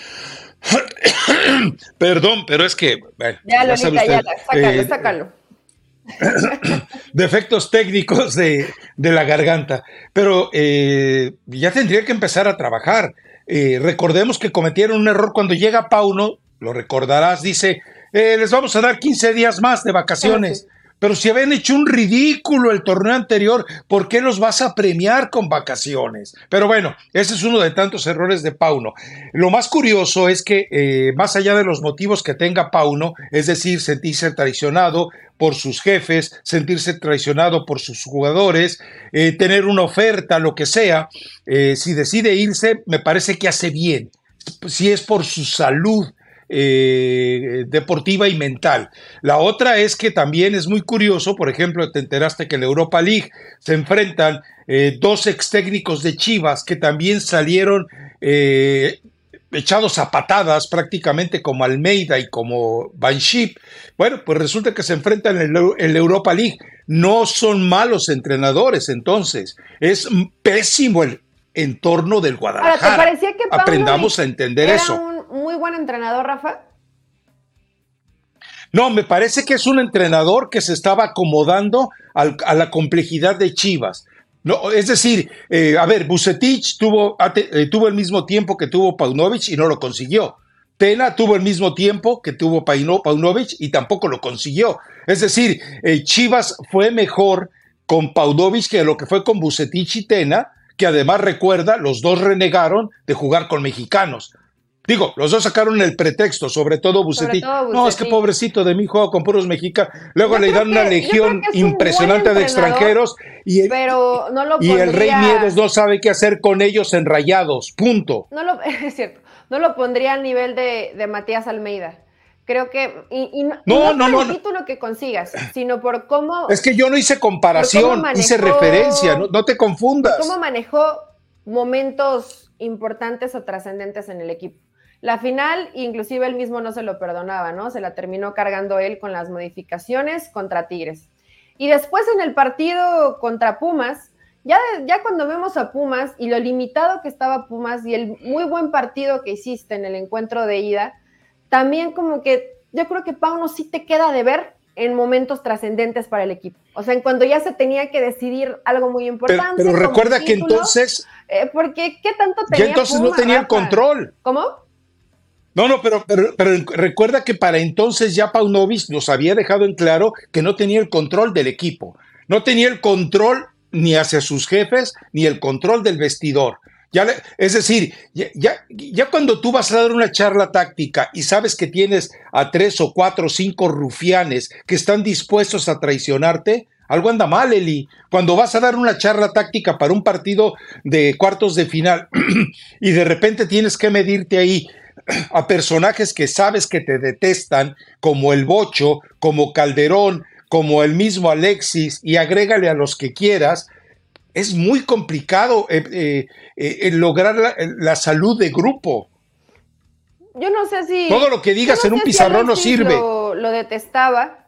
<clears throat> Perdón, pero es que... ya, lo ya, sácalo, eh, sácalo. <clears throat> defectos técnicos de, la garganta, pero ya tendría que empezar a trabajar. Eh, recordemos que cometieron un error cuando llega Pauno, lo recordarás, dice, eh, les vamos a dar 15 días más de vacaciones. Pero si habían hecho un ridículo el torneo anterior, ¿por qué los vas a premiar con vacaciones? Pero bueno, ese es uno de tantos errores de Pauno. Lo más curioso es que, eh, más allá de los motivos que tenga Pauno, es decir, sentirse traicionado por sus jefes, sentirse traicionado por sus jugadores, eh, tener una oferta, lo que sea, eh, si decide irse, me parece que hace bien. Si es por su salud eh, deportiva y mental. La otra es que también es muy curioso, por ejemplo, te enteraste que en la Europa League se enfrentan eh, dos ex técnicos de Chivas que también salieron eh, echados a patadas prácticamente como Almeida y como Banship. Bueno, pues resulta que se enfrentan en, la Europa League. No son malos entrenadores, entonces es pésimo el entorno del Guadalajara. Aprendamos a entender eso muy buen entrenador, Rafa? No, me parece que es un entrenador que se estaba acomodando a la complejidad de Chivas. No, es decir, eh, a ver, Bucetich tuvo, eh, tuvo el mismo tiempo que tuvo Paunovic y no lo consiguió. Tena tuvo el mismo tiempo que tuvo Paunovic y tampoco lo consiguió. Es decir, eh, Chivas fue mejor con Paunovic que lo que fue con Bucetich y Tena, que además recuerda, los dos renegaron de jugar con mexicanos. Digo, los dos sacaron el pretexto, sobre todo Bucetich. No, es que pobrecito de mi juego con puros mexicanos. Luego le dan una legión impresionante de extranjeros y el, pero no lo y el Rey Nieves no sabe qué hacer con ellos enrayados. Punto. No lo, <laughs> es cierto. No lo pondría al nivel de, de Matías Almeida. Creo que. Y, no, no, por el título que consigas, sino por cómo. Es que yo no hice comparación, hice referencia, no, no te confundas. Cómo manejó momentos importantes o trascendentes en el equipo. La final, inclusive él mismo no se lo perdonaba, ¿no? Se la terminó cargando él con las modificaciones contra Tigres. Y después en el partido contra Pumas, ya, ya cuando vemos a Pumas y lo limitado que estaba Pumas y el muy buen partido que hiciste en el encuentro de ida, también como que yo creo que Pauno sí te queda de ver en momentos trascendentes para el equipo. O sea, en cuando ya se tenía que decidir algo muy importante. Pero, recuerda que entonces... Eh, porque, ¿qué tanto tenía Ya entonces no tenía el control. ¿Cómo? No, no, pero, recuerda que para entonces ya Paunovic nos había dejado en claro que no tenía el control del equipo. No tenía el control ni hacia sus jefes, ni el control del vestidor. Ya es decir, ya, ya, cuando tú vas a dar una charla táctica y sabes que tienes a tres o cuatro o cinco rufianes que están dispuestos a traicionarte, algo anda mal, Eli. Cuando vas a dar una charla táctica para un partido de cuartos de final <clears throat> y de repente tienes que medirte ahí a personajes que sabes que te detestan, como el Bocho, como Calderón, como el mismo Alexis, y agrégale a los que quieras, es muy complicado eh, eh, eh, lograr la, salud de grupo. Yo no sé si... Todo lo que digas en un pizarrón no sirve. Lo, detestaba,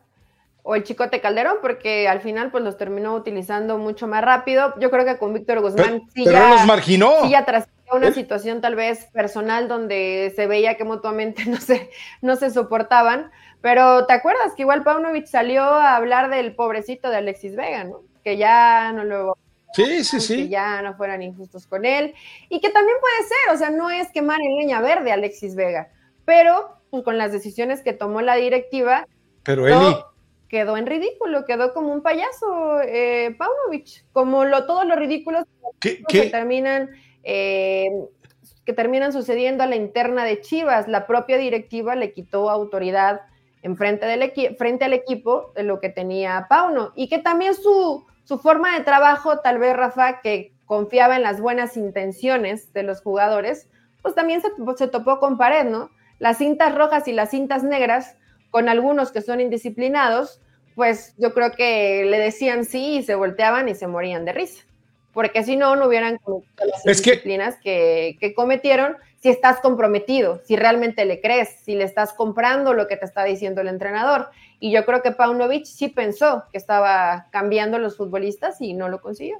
o el Chicote Calderón, porque al final pues los terminó utilizando mucho más rápido. Yo creo que con Víctor Guzmán sí ya, los marginó. Sí ya una situación tal vez personal donde se veía que mutuamente <laughs> no se, no se soportaban, pero ¿te acuerdas que igual Paunovic salió a hablar del pobrecito de Alexis Vega, ¿no? Que ya no lo... Sí, sí, sí. Que ya no fueran injustos con él. Y que también puede ser, o sea, no es quemar en leña verde Alexis Vega, pero pues, con las decisiones que tomó la directiva, pero Eli, quedó en ridículo, quedó como un payaso eh, Paunovic, como lo, todos los ridículos que terminan eh, que terminan sucediendo a la interna de Chivas. La propia directiva le quitó autoridad en frente, del frente al equipo de lo que tenía Pauno y que también su, forma de trabajo, tal vez Rafa, que confiaba en las buenas intenciones de los jugadores, pues también se, se topó con pared, ¿no? Las cintas rojas y las cintas negras, con algunos que son indisciplinados, pues yo creo que le decían sí y se volteaban y se morían de risa. Porque si no, no hubieran las disciplinas que, que, cometieron si estás comprometido, si realmente le crees, si le estás comprando lo que te está diciendo el entrenador. Y yo creo que Paunovic sí pensó que estaba cambiando los futbolistas y no lo consiguió.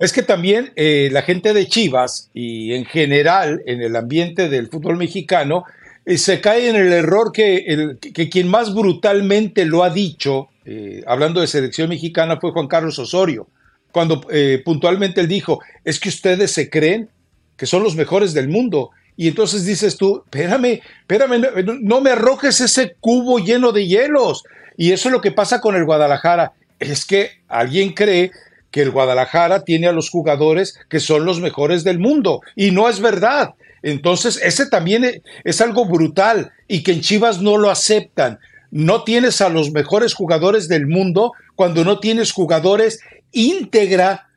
Es que también eh, la gente de Chivas y en general en el ambiente del fútbol mexicano se cae en el error que, el, que, quien más brutalmente lo ha dicho, eh, hablando de selección mexicana, fue Juan Carlos Osorio, cuando eh, puntualmente él dijo, es que ustedes se creen que son los mejores del mundo. Y entonces dices tú, espérame, espérame, no, no me arrojes ese cubo lleno de hielos. Y eso es lo que pasa con el Guadalajara. Es que alguien cree que el Guadalajara tiene a los jugadores que son los mejores del mundo. Y no es verdad. Entonces, ese también es algo brutal y que en Chivas no lo aceptan. No tienes a los mejores jugadores del mundo cuando no tienes jugadores íntegra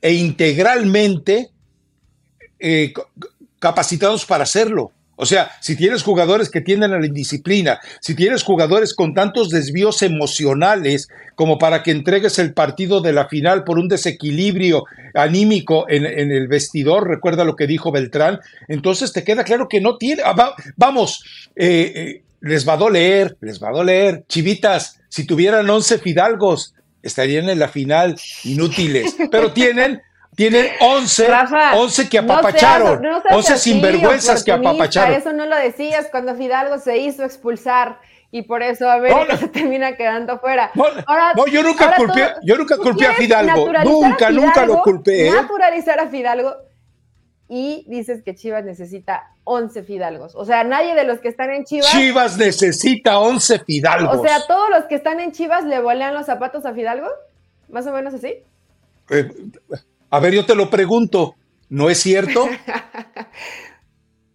e integralmente eh, capacitados para hacerlo. O sea, si tienes jugadores que tienden a la indisciplina, si tienes jugadores con tantos desvíos emocionales como para que entregues el partido de la final por un desequilibrio anímico en, el vestidor, recuerda lo que dijo Beltrán, entonces te queda claro que no tiene, ah, vamos, eh, eh, les va a doler, les va a doler. Chivitas, si tuvieran 11 fidalgos, estarían en la final inútiles, <laughs> pero tienen tienen 11, 11 que apapacharon, 11 sinvergüenzas que apapacharon. Eso no lo decías cuando Fidalgo se hizo expulsar y por eso a ver se termina quedando fuera. No, yo nunca culpé, yo nunca culpé a Fidalgo, nunca, nunca lo culpé. ¿eh? Naturalizar a Fidalgo y dices que Chivas necesita 11 Fidalgos. O sea, nadie de los que están en Chivas. Chivas necesita 11 Fidalgos. O sea, todos los que están en Chivas le volean los zapatos a Fidalgo. Más o menos así. Eh, a ver, yo te lo pregunto, ¿no es cierto? <laughs>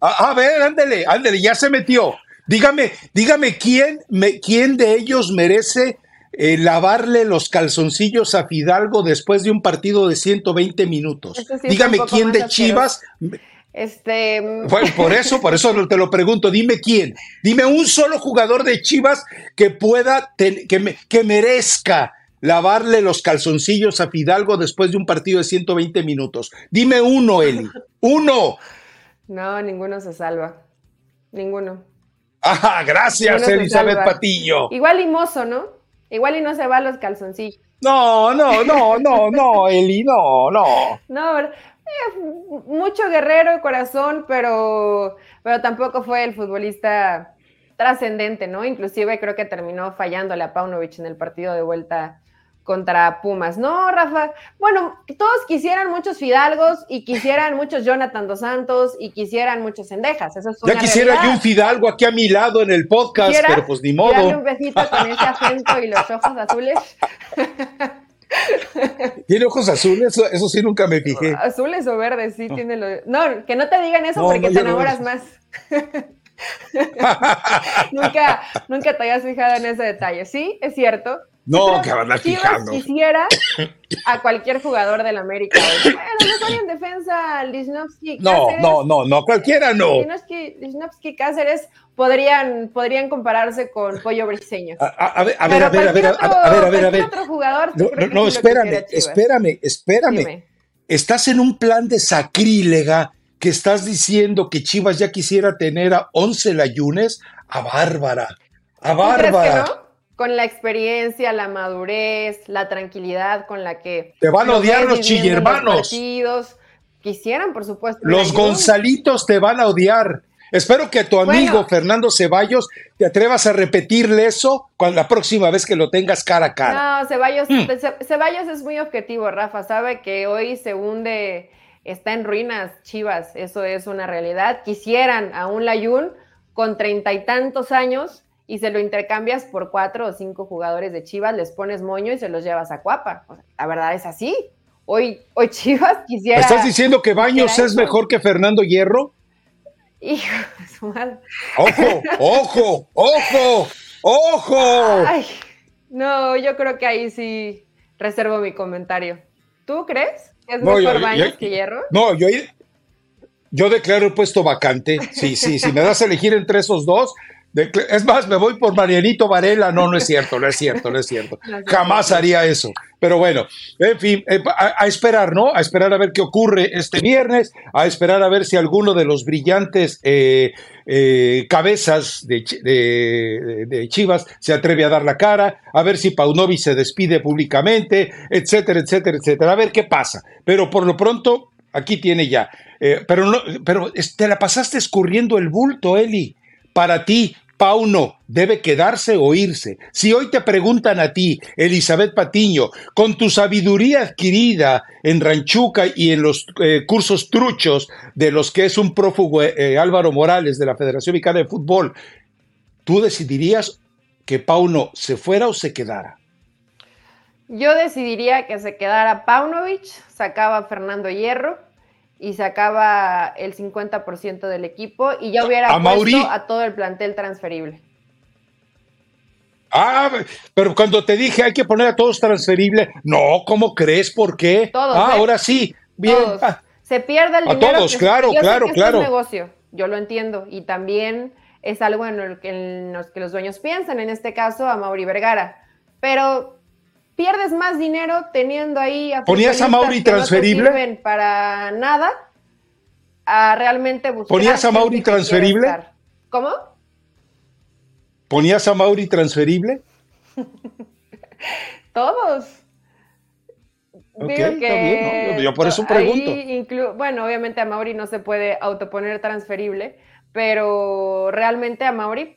A, ver, ándele, ándele, ya se metió. Dígame, dígame quién, me, quién de ellos merece eh, lavarle los calzoncillos a Fidalgo después de un partido de 120 minutos. dígame quién de Chivas. Este. por eso, por eso te lo pregunto. Dime quién. Dime un solo jugador de Chivas que pueda, que, que merezca lavarle los calzoncillos a Fidalgo después de un partido de 120 minutos. Dime uno, Eli. Uno. No, ninguno se salva. Ninguno. Ajá, gracias, Elizabeth Patillo. Igual y mozo, ¿no? Igual y no se va los calzoncillos. No, no, no, no, no, Eli, no, no. <laughs> No, eh, mucho guerrero de corazón, pero, pero tampoco fue el futbolista trascendente, ¿no? Inclusive creo que terminó fallándole a Paunovic en el partido de vuelta contra Pumas. No, Rafa. Bueno, todos quisieran muchos Fidalgos y quisieran muchos Jonathan Dos Santos y quisieran muchos Cendejas. Eso es ya quisiera yo un Fidalgo aquí a mi lado en el podcast, pero pues ni modo. un besito con ese acento y los ojos azules. <laughs> ¿Tiene ojos azules? Eso, sí nunca me fijé. Azules o verdes, sí tiene lo... No, que no te digan eso porque te enamoras más. <laughs> nunca, nunca te hayas fijado en ese detalle. Sí, es cierto. No, que van a fijando. quisiera a cualquier jugador del América. Bueno, mejor en <coughs> defensa, Lichnowsky, No, no, no, no, cualquiera no. Lichnowsky, Cáceres podrían, podrían compararse con Pollo Briseño. A, ver, a ver, a ver, a ver, a ver, a ver, a ver. otro jugador. No, no, espérame, espérame, espérame. Estás en un plan de sacrílega que estás diciendo que Chivas ya quisiera tener a 11 layunes a Bárbara. A Bárbara con la experiencia, la madurez, la tranquilidad con la que... Te van a odiar los chillermanos. Quisieran, por supuesto. Los Gonzalitos te van a odiar. Espero que tu amigo Fernando Ceballos te atrevas a repetirle eso cuando la próxima vez que lo tengas cara a cara. No, Ceballos, hmm. Ceballos es muy objetivo, Rafa. Sabe que hoy se hunde, está en ruinas Chivas. Eso es una realidad. Quisieran a un Layún con treinta y tantos años y se lo intercambias por cuatro o cinco jugadores de Chivas, les pones moño y se los llevas a Cuapa. la verdad es así. Hoy, hoy Chivas <laughs> quisiera. ¿Estás diciendo que Baños es mejor que Fernando Hierro? Hijo de su madre. ¡Ojo! ¡Ojo! ¡Ojo! ¡Ojo! Ay, no, yo creo que ahí sí reservo mi comentario. ¿Tú crees que es mejor Baños que Hierro? No, yo, yo declaro el puesto vacante. Sí, sí, si me das a elegir entre esos dos, es más, me voy por Marianito Varela. No, no es cierto, no es cierto, no es cierto. <laughs> Jamás haría eso. Pero bueno, en fin, eh, a, esperar, ¿no? A esperar a ver qué ocurre este viernes, a esperar a ver si alguno de los brillantes eh, eh, cabezas de, de, Chivas se atreve a dar la cara, a ver si Paunovi se despide públicamente, etcétera, etcétera, etcétera. A ver qué pasa. Pero por lo pronto, aquí tiene ya. pero, no, pero te la pasaste escurriendo el bulto, Eli. Para ti, Pauno debe quedarse o irse. Si hoy te preguntan a ti, Elizabeth Patiño, con tu sabiduría adquirida en Ranchuca y en los eh, cursos truchos de los que es un prófugo eh, Álvaro Morales de la Federación Mexicana de Fútbol, ¿tú decidirías que Pauno se fuera o se quedara? Yo decidiría que se quedara Paunovic, sacaba Fernando Hierro y sacaba el 50% del equipo y ya hubiera ¿A puesto a todo el plantel transferible. Ah, pero cuando te dije hay que poner a todos transferibles, no, ¿cómo crees? ¿Por qué? Todos, ah, ¿eh? ahora sí, bien. Ah. Se pierde el a dinero. todos, claro, claro, claro. Es un negocio, yo lo entiendo y también es algo en lo, que, en que los dueños piensan, en este caso a Mauri Vergara, pero pierdes más dinero teniendo ahí a ¿Ponías a Mauri transferible? para nada a realmente buscar. ¿Ponías a Mauri transferible? ¿Cómo? ¿Ponías a Mauri transferible? <laughs> Todos. que Yo por eso pregunto. bueno, obviamente a Mauri no se puede autoponer transferible, pero realmente a Mauri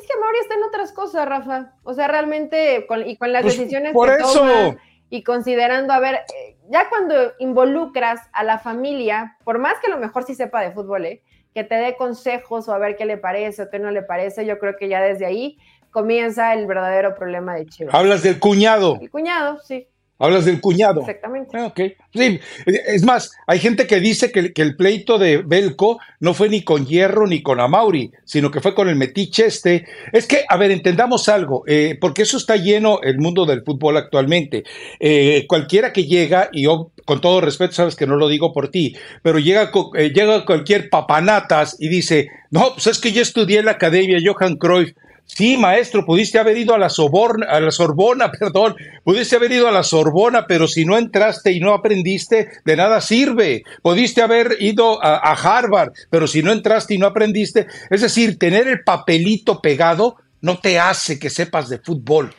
es que Mauri está en otras cosas, Rafa. O sea, realmente, y con las pues, decisiones por que eso. y considerando, a ver, eh, ya cuando involucras a la familia, por más que a lo mejor sí sepa de fútbol, ¿eh? que te dé consejos o a ver qué le parece o qué no le parece, yo creo que ya desde ahí comienza el verdadero problema de Chivas. Hablas del cuñado. El cuñado, sí. Hablas del cuñado. Exactamente. Ah, sí, es más, hay gente que dice que, el pleito de Belco no fue ni con Hierro ni con Amauri, sino que fue con el metiche este. Es que, a ver, entendamos algo, eh, porque eso está lleno el mundo del fútbol actualmente. Eh, cualquiera que llega, y yo con todo respeto sabes que no lo digo por ti, pero llega, eh, llega cualquier papanatas y dice, no, pues es que yo estudié en la Academia Johan Cruyff. Sí, maestro, pudiste haber ido a la, Soborna, a la Sorbona, <laughs> perdón, pudiste haber ido a la Sorbona, pero si no entraste y no aprendiste, de nada sirve. Pudiste haber ido a, Harvard, pero si no entraste y no aprendiste, es decir, tener el papelito pegado no te hace que sepas de fútbol.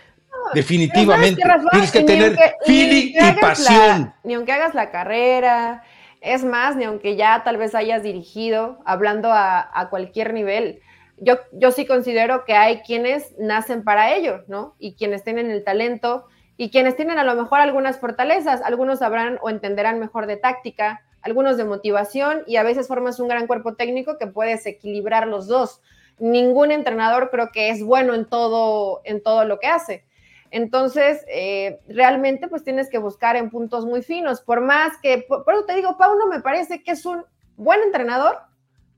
Definitivamente. Tienes que tener feeling y pasión. ni aunque hagas la carrera, es más, ni aunque ya tal vez hayas dirigido, hablando a cualquier nivel yo, yo sí considero que hay quienes nacen para ello, ¿no? Y quienes tienen el talento y quienes tienen a lo mejor algunas fortalezas, algunos sabrán o entenderán mejor de táctica, algunos de motivación y a veces formas un gran cuerpo técnico que puedes equilibrar los dos. Ningún entrenador creo que es bueno en todo, en todo lo que hace. Entonces, eh, realmente pues tienes que buscar en puntos muy finos, por más que, por, por eso te digo, Pauno me parece que es un buen entrenador,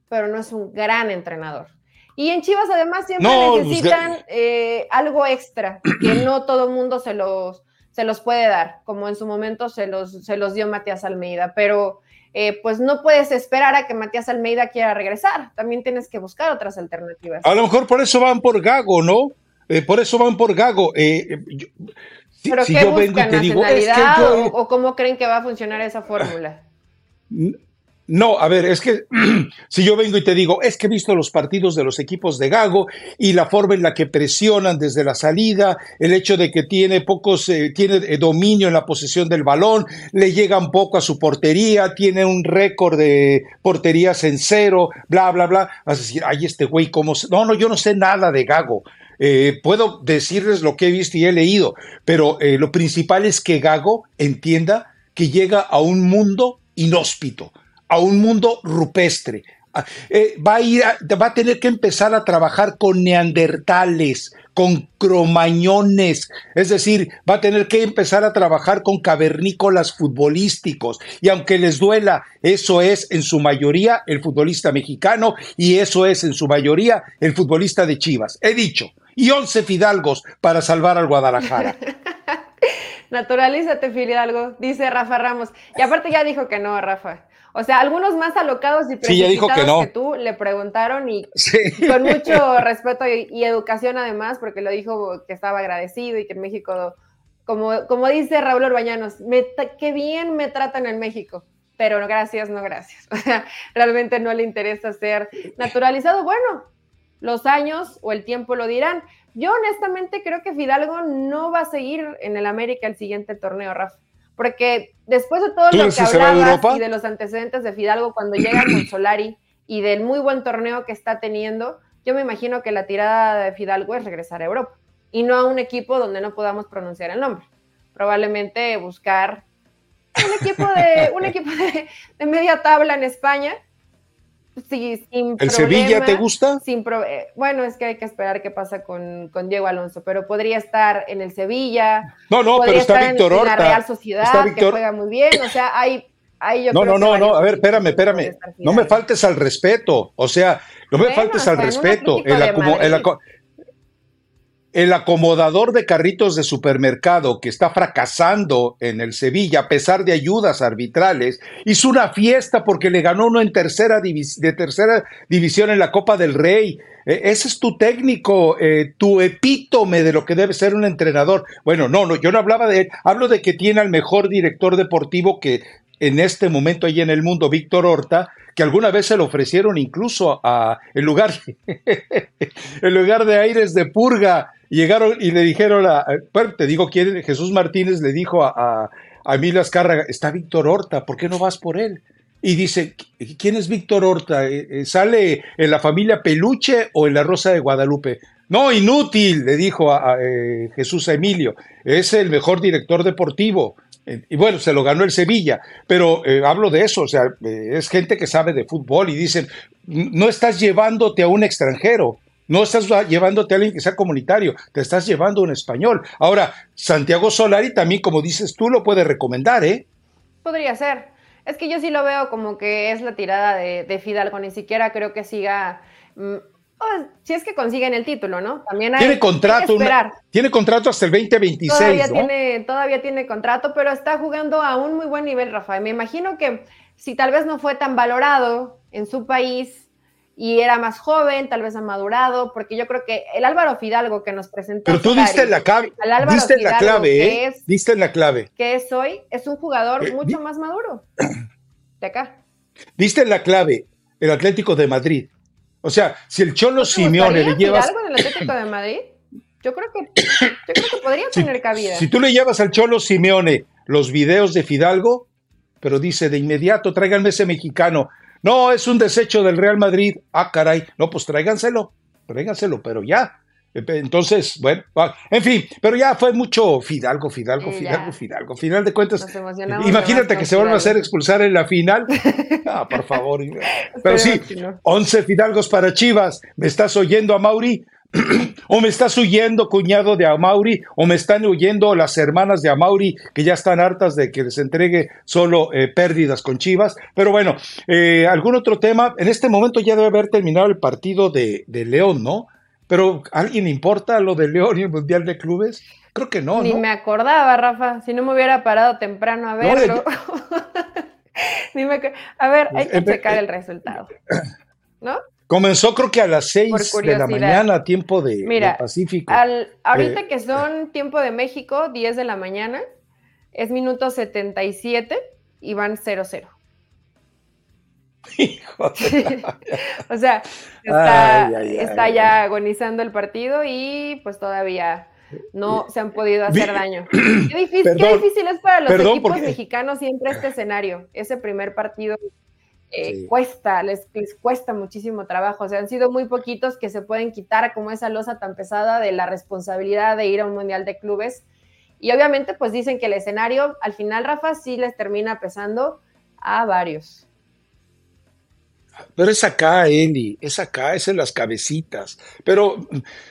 pero no es un gran entrenador. Y en Chivas además siempre pues, necesitan eh, algo extra, que no todo mundo se los, se los puede dar, como en su momento se los, se los dio Matías Almeida, pero eh, pues no puedes esperar a que Matías Almeida quiera regresar, también tienes que buscar otras alternativas. A lo mejor por eso van por Gago, ¿no? Eh, por eso van por Gago. ¿Pero qué buscan, nacionalidad o, o cómo creen que va a funcionar esa fórmula? No, a ver, es que <clears throat> si yo vengo y te digo, es que he visto los partidos de los equipos de Gago y la forma en la que presionan desde la salida, el hecho de que tiene pocos, eh, tiene eh, dominio en la posesión del balón, le llegan poco a su portería, tiene un récord de porterías en cero, bla, bla, bla. Vas a decir, ay, este güey, ¿cómo? No, no, yo no sé nada de Gago. Eh, puedo decirles lo que he visto y he leído, pero lo principal es que Gago entienda que llega a un mundo inhóspito a un mundo rupestre, eh, va, a ir va a tener que empezar a trabajar con neandertales, con cromañones, es decir, va a tener que empezar a trabajar con cavernícolas futbolísticos. Y aunque les duela, eso es en su mayoría el futbolista mexicano y eso es en su mayoría el futbolista de Chivas. He dicho, y once fidalgos para salvar al Guadalajara. <laughs> Naturalízate, Fidalgo, dice Rafa Ramos. Y aparte ya dijo que no, Rafa. O sea, algunos más alocados y precipitados que, tú le preguntaron y <laughs> con mucho respeto y, educación además, porque lo dijo que estaba agradecido y que en México, como, como dice Raúl Orbañanos, me, qué bien me tratan en México, pero no gracias, no gracias. <laughs> O sea, realmente no le interesa ser naturalizado. Bueno, los años o el tiempo lo dirán. Yo honestamente creo que Fidalgo no va a seguir en el América el siguiente torneo, Rafa porque después de todo lo que hablabas y de los antecedentes de Fidalgo cuando llega con Solari y del muy buen torneo que está teniendo, yo me imagino que la tirada de Fidalgo es regresar a Europa y no a un equipo donde no podamos pronunciar el nombre. Probablemente buscar un equipo de, un equipo de media tabla en España Sí, sin ¿El Sevilla te gusta? Sin eh, bueno, es que hay que esperar qué pasa con, Diego Alonso, pero podría estar en el Sevilla. No, no, pero está Víctor Horta. En la Real Sociedad, que juega muy bien. O sea, hay. hay no, no, no, no, a ver, espérame, espérame. No me faltes al respeto. O sea, no me faltes al respeto. El, el, el acomodador de carritos de supermercado que está fracasando en el Sevilla a pesar de ayudas arbitrales, hizo una fiesta porque le ganó uno en tercera de tercera división en la Copa del Rey. E, ese es tu técnico, eh, tu epítome de lo que debe ser un entrenador. Bueno, no, no, yo no hablaba de él, hablo de que tiene al mejor director deportivo que en este momento hay en el mundo, Víctor Horta, que alguna vez se lo ofrecieron incluso a, lugar, <laughs> en lugar de aires de purga, llegaron y le dijeron a, te digo quién, Jesús Martínez le dijo a, a, Emilio Azcárraga, está Víctor Horta, ¿por qué no vas por él? Y dice, ¿quién es Víctor Horta? Eh, eh, ¿Sale en la familia Peluche o en la Rosa de Guadalupe? No, inútil, le dijo a, eh, Jesús a Emilio, es el mejor director deportivo. Y bueno, se lo ganó el Sevilla, pero hablo de eso, o sea, es gente que sabe de fútbol y dicen, no estás llevándote a un extranjero, no estás llevándote a alguien que sea comunitario, te estás llevando un español. Ahora, Santiago Solari también, como dices tú, lo puede recomendar, ¿eh? Podría ser. Es que yo sí lo veo como que es la tirada de, Fidalgo, ni siquiera creo que siga. Mm, si es que consiguen el título, ¿no? También hay, tiene contrato, tiene contrato hasta el 2026. Todavía, tiene, todavía tiene contrato, pero está jugando a un muy buen nivel, Rafael. Me imagino que si tal vez no fue tan valorado en su país, y era más joven, tal vez ha madurado, porque yo creo que el Álvaro Fidalgo que nos presentó. Pero tú diste la clave, diste la clave, ¿eh? diste la clave. Que es hoy, es un jugador eh, mucho más maduro. <clears throat> De acá. Diste la clave, el Atlético de Madrid. O sea, si el Cholo Simeone le llevas. Fidalgo en el Atlético de Madrid? Yo creo que, yo creo que podría tener cabida. Si tú le llevas al Cholo Simeone los videos de Fidalgo, pero dice de inmediato, tráiganme ese mexicano. No, es un desecho del Real Madrid. Ah, caray. No, pues tráiganselo, tráiganselo, pero ya. Entonces, bueno, en fin, pero ya fue mucho Fidalgo, Fidalgo, Fidalgo, Fidalgo. Final de cuentas, imagínate que se vuelva a hacer expulsar en la final. <laughs> Ah, por favor. Pero sí, 11 Fidalgos para Chivas. ¿Me estás oyendo a Mauri? <clears throat> o me estás huyendo, cuñado de Amauri, o me están huyendo las hermanas de Amauri, que ya están hartas de que les entregue solo eh, pérdidas con Chivas. Pero bueno, eh, algún otro tema. En este momento ya debe haber terminado el partido de, León, ¿no? Pero ¿alguien importa lo de León y el Mundial de Clubes? Creo que no. Ni me acordaba, Rafa, si no me hubiera parado temprano a verlo. <laughs> a ver, hay que checar el resultado. <clears throat> ¿No? Comenzó creo que a las 6 de la mañana, tiempo de, Pacífico. ahorita eh, que son tiempo de México, 10 de la mañana, es minuto 77 y van 0-0. <laughs> <laughs> o sea, <laughs> está, ya agonizando el partido y pues todavía no se han podido hacer daño. <clears throat> Qué difícil, es para los equipos mexicanos siempre este escenario, ese primer partido eh, cuesta, les, cuesta muchísimo trabajo. O sea, han sido muy poquitos que se pueden quitar como esa losa tan pesada de la responsabilidad de ir a un mundial de clubes. Y obviamente, pues dicen que el escenario, al final, Rafa, sí les termina pesando a varios. Pero es acá, Eli, es acá, es en las cabecitas. Pero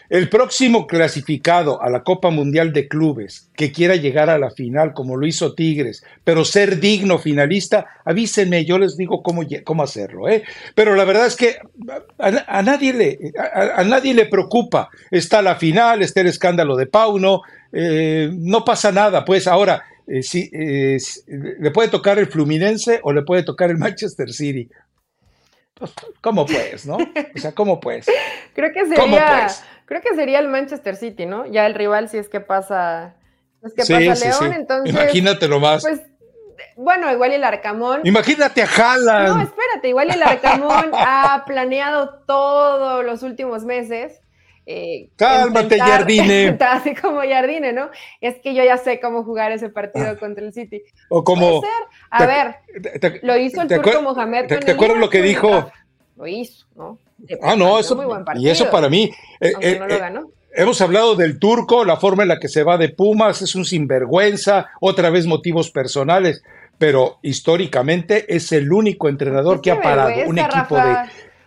el próximo clasificado a la Copa Mundial de Clubes que quiera llegar a la final, como lo hizo Tigres, pero ser digno finalista, avísenme, yo les digo cómo, cómo hacerlo. ¿eh? Pero la verdad es que a, nadie, le, a, nadie le preocupa. Está la final, está el escándalo de Pauno, eh, no pasa nada. Pues ahora, eh, eh, le puede tocar el Fluminense o le puede tocar el Manchester City. ¿Cómo pues, no? O sea, ¿cómo pues? <laughs> creo que sería, pues? creo que sería el Manchester City, ¿no? Ya el rival si es que pasa, es que pasa León, entonces. Imagínate más. Pues, bueno, igual el Arcamón. Imagínate a Haaland. No, espérate, igual el Arcamón <laughs> ha planeado todos los últimos meses. Eh, Cálmate, Jardine. <laughs> Así como Jardine, ¿no? Es que yo ya sé cómo jugar ese partido ah. contra el City. O como. A ver, lo hizo el turco Mohamed. ¿Te, te acuerdas lo que dijo? Lo hizo, ¿no? Ah, no, eso. y eso para mí. Eh, eh, no lo ganó. Hemos hablado del turco, la forma en la que se va de Pumas, es un sinvergüenza, otra vez motivos personales, pero históricamente es el único entrenador que ha parado un equipo de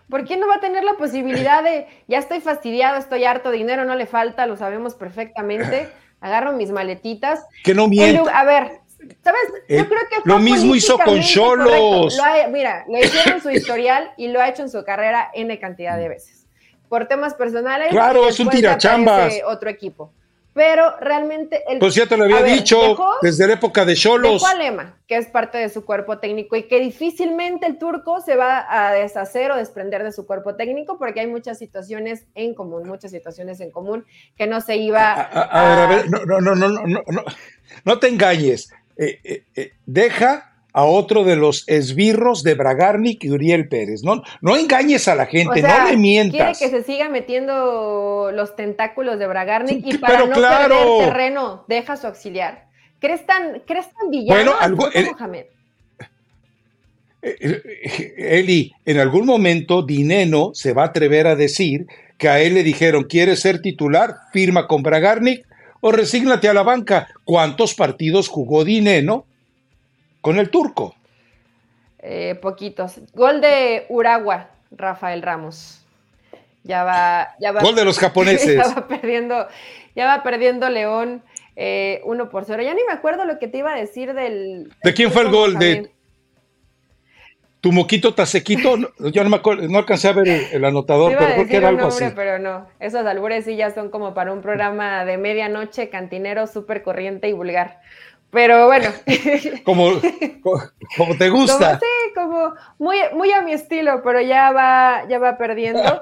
¿Por qué no va a tener la posibilidad de, ya estoy fastidiado, estoy harto, dinero no le falta, lo sabemos perfectamente, <laughs> agarro mis maletitas. Que no mienta. A ver, ¿sabes? Yo eh, creo que lo mismo hizo con Cholos. Mira, le hicieron su historial y lo ha hecho en su carrera N cantidad de veces. Por temas personales. Claro, es un tirachambas. Otro equipo pero realmente el Pues ya te lo había dicho desde la época de Cholos. Dejó Lema, que es parte de su cuerpo técnico y que difícilmente el turco se va a deshacer o desprender de su cuerpo técnico porque hay muchas situaciones en común, muchas situaciones en común que no se iba a, a, ver, a ver, no, no, no, no, no, no, no te engañes. Eh, eh, eh, deja a otro de los esbirros de Bragarnik y Uriel Pérez. No, no engañes a la gente, no le mientas. Quiere que se siga metiendo los tentáculos de Bragarnik y para no perder terreno deja su auxiliar. ¿Crees tan, ¿crees tan villano bueno, algo, Mohamed? Eh, eh, Eli, en algún momento Dineno se va a atrever a decir que a él le dijeron, ¿quieres ser titular? Firma con Bragarnik o resígnate a la banca. ¿Cuántos partidos jugó Dineno? Con el turco. Eh, poquitos. Gol de Uragua, Rafael Ramos. Ya va, ya va. Gol de los <laughs> japoneses. ya va perdiendo, ya va perdiendo León eh, uno por cero. Ya ni me acuerdo lo que te iba a decir del. ¿De quién fue el gol? De tu moquito tasequito. Yo no me acuerdo, no alcancé a ver el, anotador, pero creo que era algo así. Pero no, esos albures sí ya son como para un programa de medianoche, cantinero, súper corriente y vulgar. Pero bueno. como, como, te gusta. sí, como muy, muy a mi estilo, pero ya va, ya va perdiendo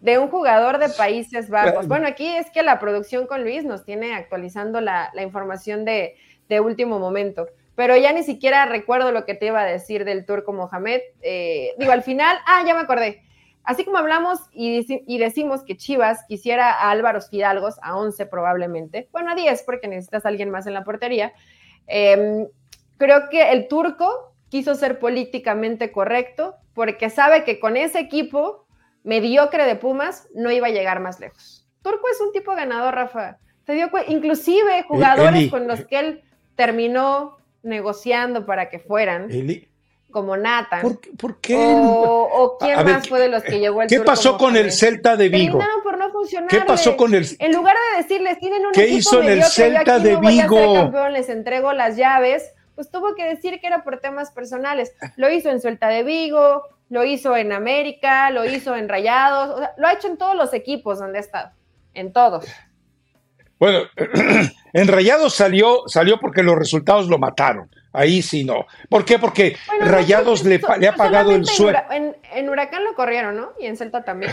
de un jugador de Países Bajos. Bueno, aquí es que la producción con Luis nos tiene actualizando la, información de, último momento. Pero ya ni siquiera recuerdo lo que te iba a decir del turco Mohamed. Eh, digo, al final, ah, ya me acordé. Así como hablamos y, decimos que Chivas quisiera a Álvaro Fidalgos, a 11 probablemente, bueno, a 10 porque necesitas a alguien más en la portería, em, creo que el turco quiso ser políticamente correcto porque sabe que con ese equipo mediocre de Pumas no iba a llegar más lejos. Turco es un tipo ganador, Rafa. Se dio inclusive jugadores con los que él terminó negociando para que fueran como Nathan. ¿Por, qué? O, quién más fue de los que llegó el ¿Qué pasó con el Celta de Vigo? por no funcionar. ¿Qué pasó con el En lugar de decirles, tienen un ¿Qué hizo en el Celta de Vigo? campeón, les entrego las llaves, pues tuvo que decir que era por temas personales. Lo hizo en Celta de Vigo, lo hizo en América, lo hizo en Rayados, o sea, lo ha hecho en todos los equipos donde ha estado, en todos. Bueno, <clears throat> en Rayados salió, salió porque los resultados lo mataron. Ahí sí no. ¿Por qué? Porque Rayados le, ha pagado el sueldo. En, Huracán lo corrieron, ¿no? Y en Celta también.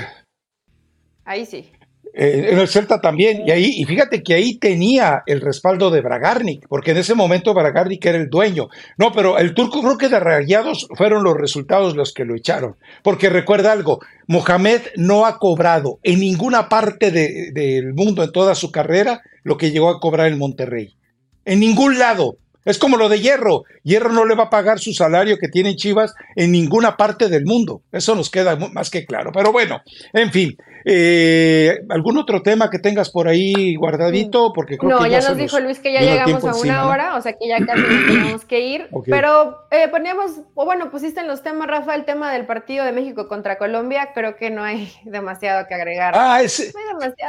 Ahí sí. Eh, en el Celta también. Y ahí, y fíjate que ahí tenía el respaldo de Bragarnik, porque en ese momento Bragarnik era el dueño. No, pero el turco creo que de Rayados fueron los resultados los que lo echaron. Porque recuerda algo, Mohamed no ha cobrado en ninguna parte del mundo en toda su carrera lo que llegó a cobrar en Monterrey. En ningún lado. Es como lo de Hierro. Hierro no le va a pagar su salario que tiene Chivas en ninguna parte del mundo. Eso nos queda más que claro. Pero bueno, en fin. Eh, ¿Algún otro tema que tengas por ahí guardadito? Porque no, ya, nos dijo Luis que ya llegamos a una hora, o sea que ya casi nos <clears throat> tenemos que ir. Pero eh, poníamos, o bueno, pusiste en los temas, Rafa, el tema del partido de México contra Colombia. Creo que no hay <laughs> demasiado que agregar. Ah, ese.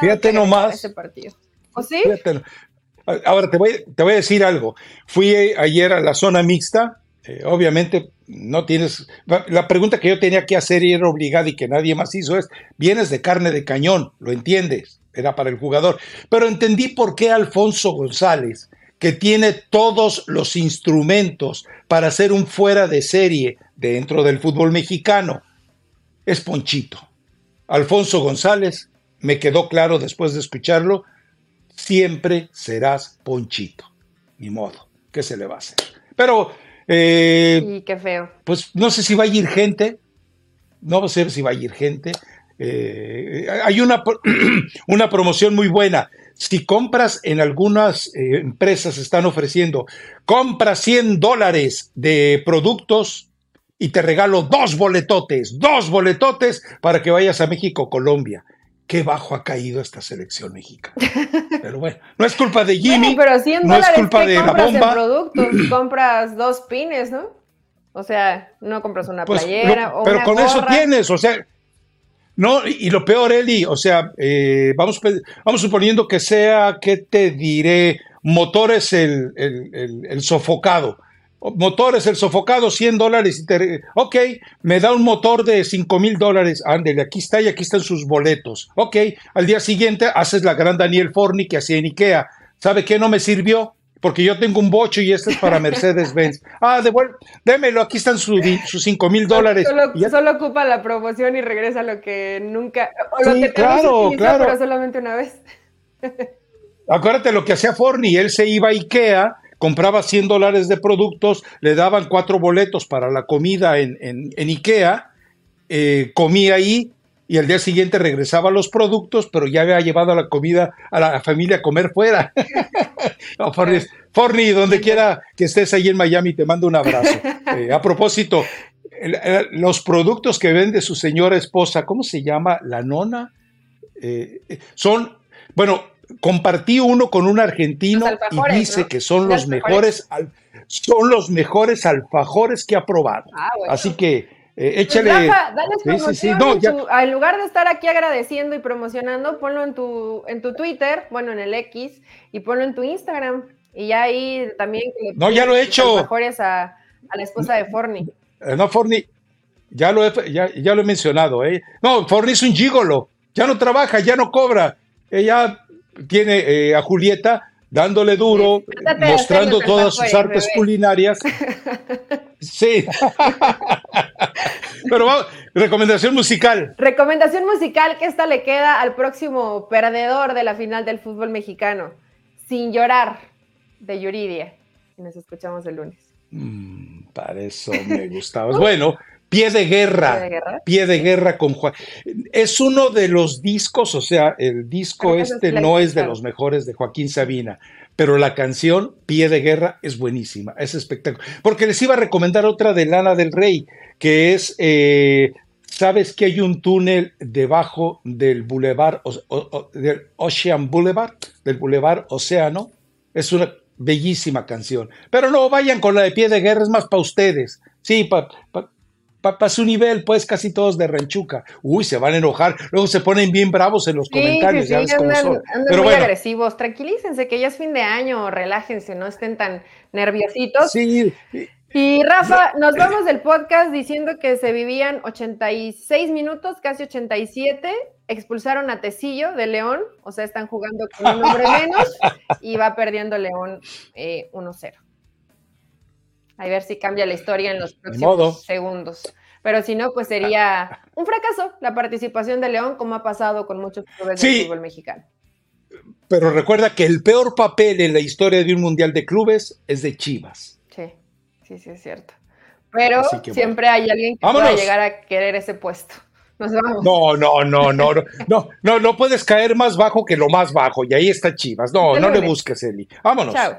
fíjate nomás. Ese partido. ¿O sí? Ahora te voy, te voy a decir algo. Fui ayer a la zona mixta. Eh, obviamente no tienes. La pregunta que yo tenía que hacer y era obligada y que nadie más hizo es: vienes de carne de cañón, lo entiendes, era para el jugador. Pero entendí por qué Alfonso González, que tiene todos los instrumentos para ser un fuera de serie dentro del fútbol mexicano, es Ponchito. Alfonso González, me quedó claro después de escucharlo, siempre serás Ponchito. Ni modo, ¿qué se le va a hacer? Pero... Eh, qué feo. Pues no sé si va a ir gente, no sé si va a ir gente. Eh, hay una, <clears throat> una promoción muy buena. Si compras en algunas eh, empresas están ofreciendo, compra 100 dólares de productos y te regalo dos boletotes, dos boletotes para que vayas a México, Colombia qué bajo ha caído esta selección mexicana. Pero bueno, no es culpa de Jimmy, pero 100 no es culpa de la bomba. productos, <clears throat> compras dos pines, ¿no? O sea, no compras una pues, playera o Pero con eso tienes, o sea, no, y, lo peor, Eli, o sea, eh, vamos, vamos suponiendo que sea, ¿qué te diré? Motores el, el, el sofocado motores, el sofocado, 100 dólares. Ok, me da un motor de 5 mil dólares. Ándele, aquí está y aquí están sus boletos. Ok, al día siguiente haces la gran Daniel Forni que hacía en Ikea. ¿Sabe qué no me sirvió? Porque yo tengo un bocho y este es para Mercedes-Benz. <laughs> Ah, devuelve, démelo, aquí están sus 5 mil dólares. Solo, ocupa la promoción y regresa lo que nunca. O lo que claro, claro. Pero solamente una vez. <laughs> Acuérdate lo que hacía Forni, él se iba a Ikea compraba 100 dólares de productos, le daban cuatro boletos para la comida en, en, Ikea, eh, comía ahí y al día siguiente regresaba los productos, pero ya había llevado a la comida a la familia a comer fuera. <laughs> Forni, donde quiera que estés ahí en Miami, te mando un abrazo. <laughs> Eh, a propósito, los productos que vende su señora esposa, ¿cómo se llama? La nona. Eh, son, bueno, compartí uno con un argentino y dice que son los, mejores, son los mejores alfajores que ha probado. Ah, Así que eh, pues, échale. en lugar de estar aquí agradeciendo y promocionando, ponlo en tu, en tu Twitter, bueno, en el X, y ponlo en tu Instagram. Y ya ahí también. no, ya lo he hecho. Alfajores a, la esposa de Forni. Eh, no, Forni, ya lo he, ya, ya lo he mencionado, ¿eh? No, Forni es un gigolo. Ya no trabaja, ya no cobra. Ella tiene eh, a Julieta dándole duro, mostrando todas sus artes culinarias. Sí. <laughs> Pero vamos, recomendación musical. Recomendación musical que esta le queda al próximo perdedor de la final del fútbol mexicano. Sin llorar, de Yuridia. nos escuchamos el lunes. Mm, para eso me gustaba. bueno, Pie de guerra, pie de guerra, con Juan. Es uno de los discos, o sea, el disco este no es de los mejores de Joaquín Sabina, pero la canción Pie de guerra es buenísima, es espectacular. Porque les iba a recomendar otra de Lana del Rey, que es, eh, ¿sabes que hay un túnel debajo del Boulevard, del Ocean Boulevard, del Boulevard Océano? Es una bellísima canción. Pero no vayan con la de Pie de guerra, es más para ustedes. Sí, para para su nivel, pues casi todos de ranchuca. Uy, se van a enojar. Luego se ponen bien bravos en los comentarios. ya ves cómo son. Pero muy agresivos. Tranquilícense, que ya es fin de año, relájense, no estén tan nerviositos. Sí. Y Rafa, nos vamos del podcast diciendo que se vivían 86 minutos, casi 87. Expulsaron a Tecillo de León, o sea, están jugando con un hombre menos <laughs> y va perdiendo León 1-0. A ver si cambia la historia en los próximos segundos. Pero si no, pues sería un fracaso la participación de León, como ha pasado con muchos clubes del fútbol mexicano. Pero recuerda que el peor papel en la historia de un mundial de clubes es de Chivas. Sí, sí, sí, es cierto. Pero siempre hay alguien que pueda llegar a querer ese puesto. Nos vamos. No, no, no, no, no, no, no, puedes caer más bajo que lo más bajo, y ahí está Chivas. No, no le busques, Eli. Vámonos. Chao.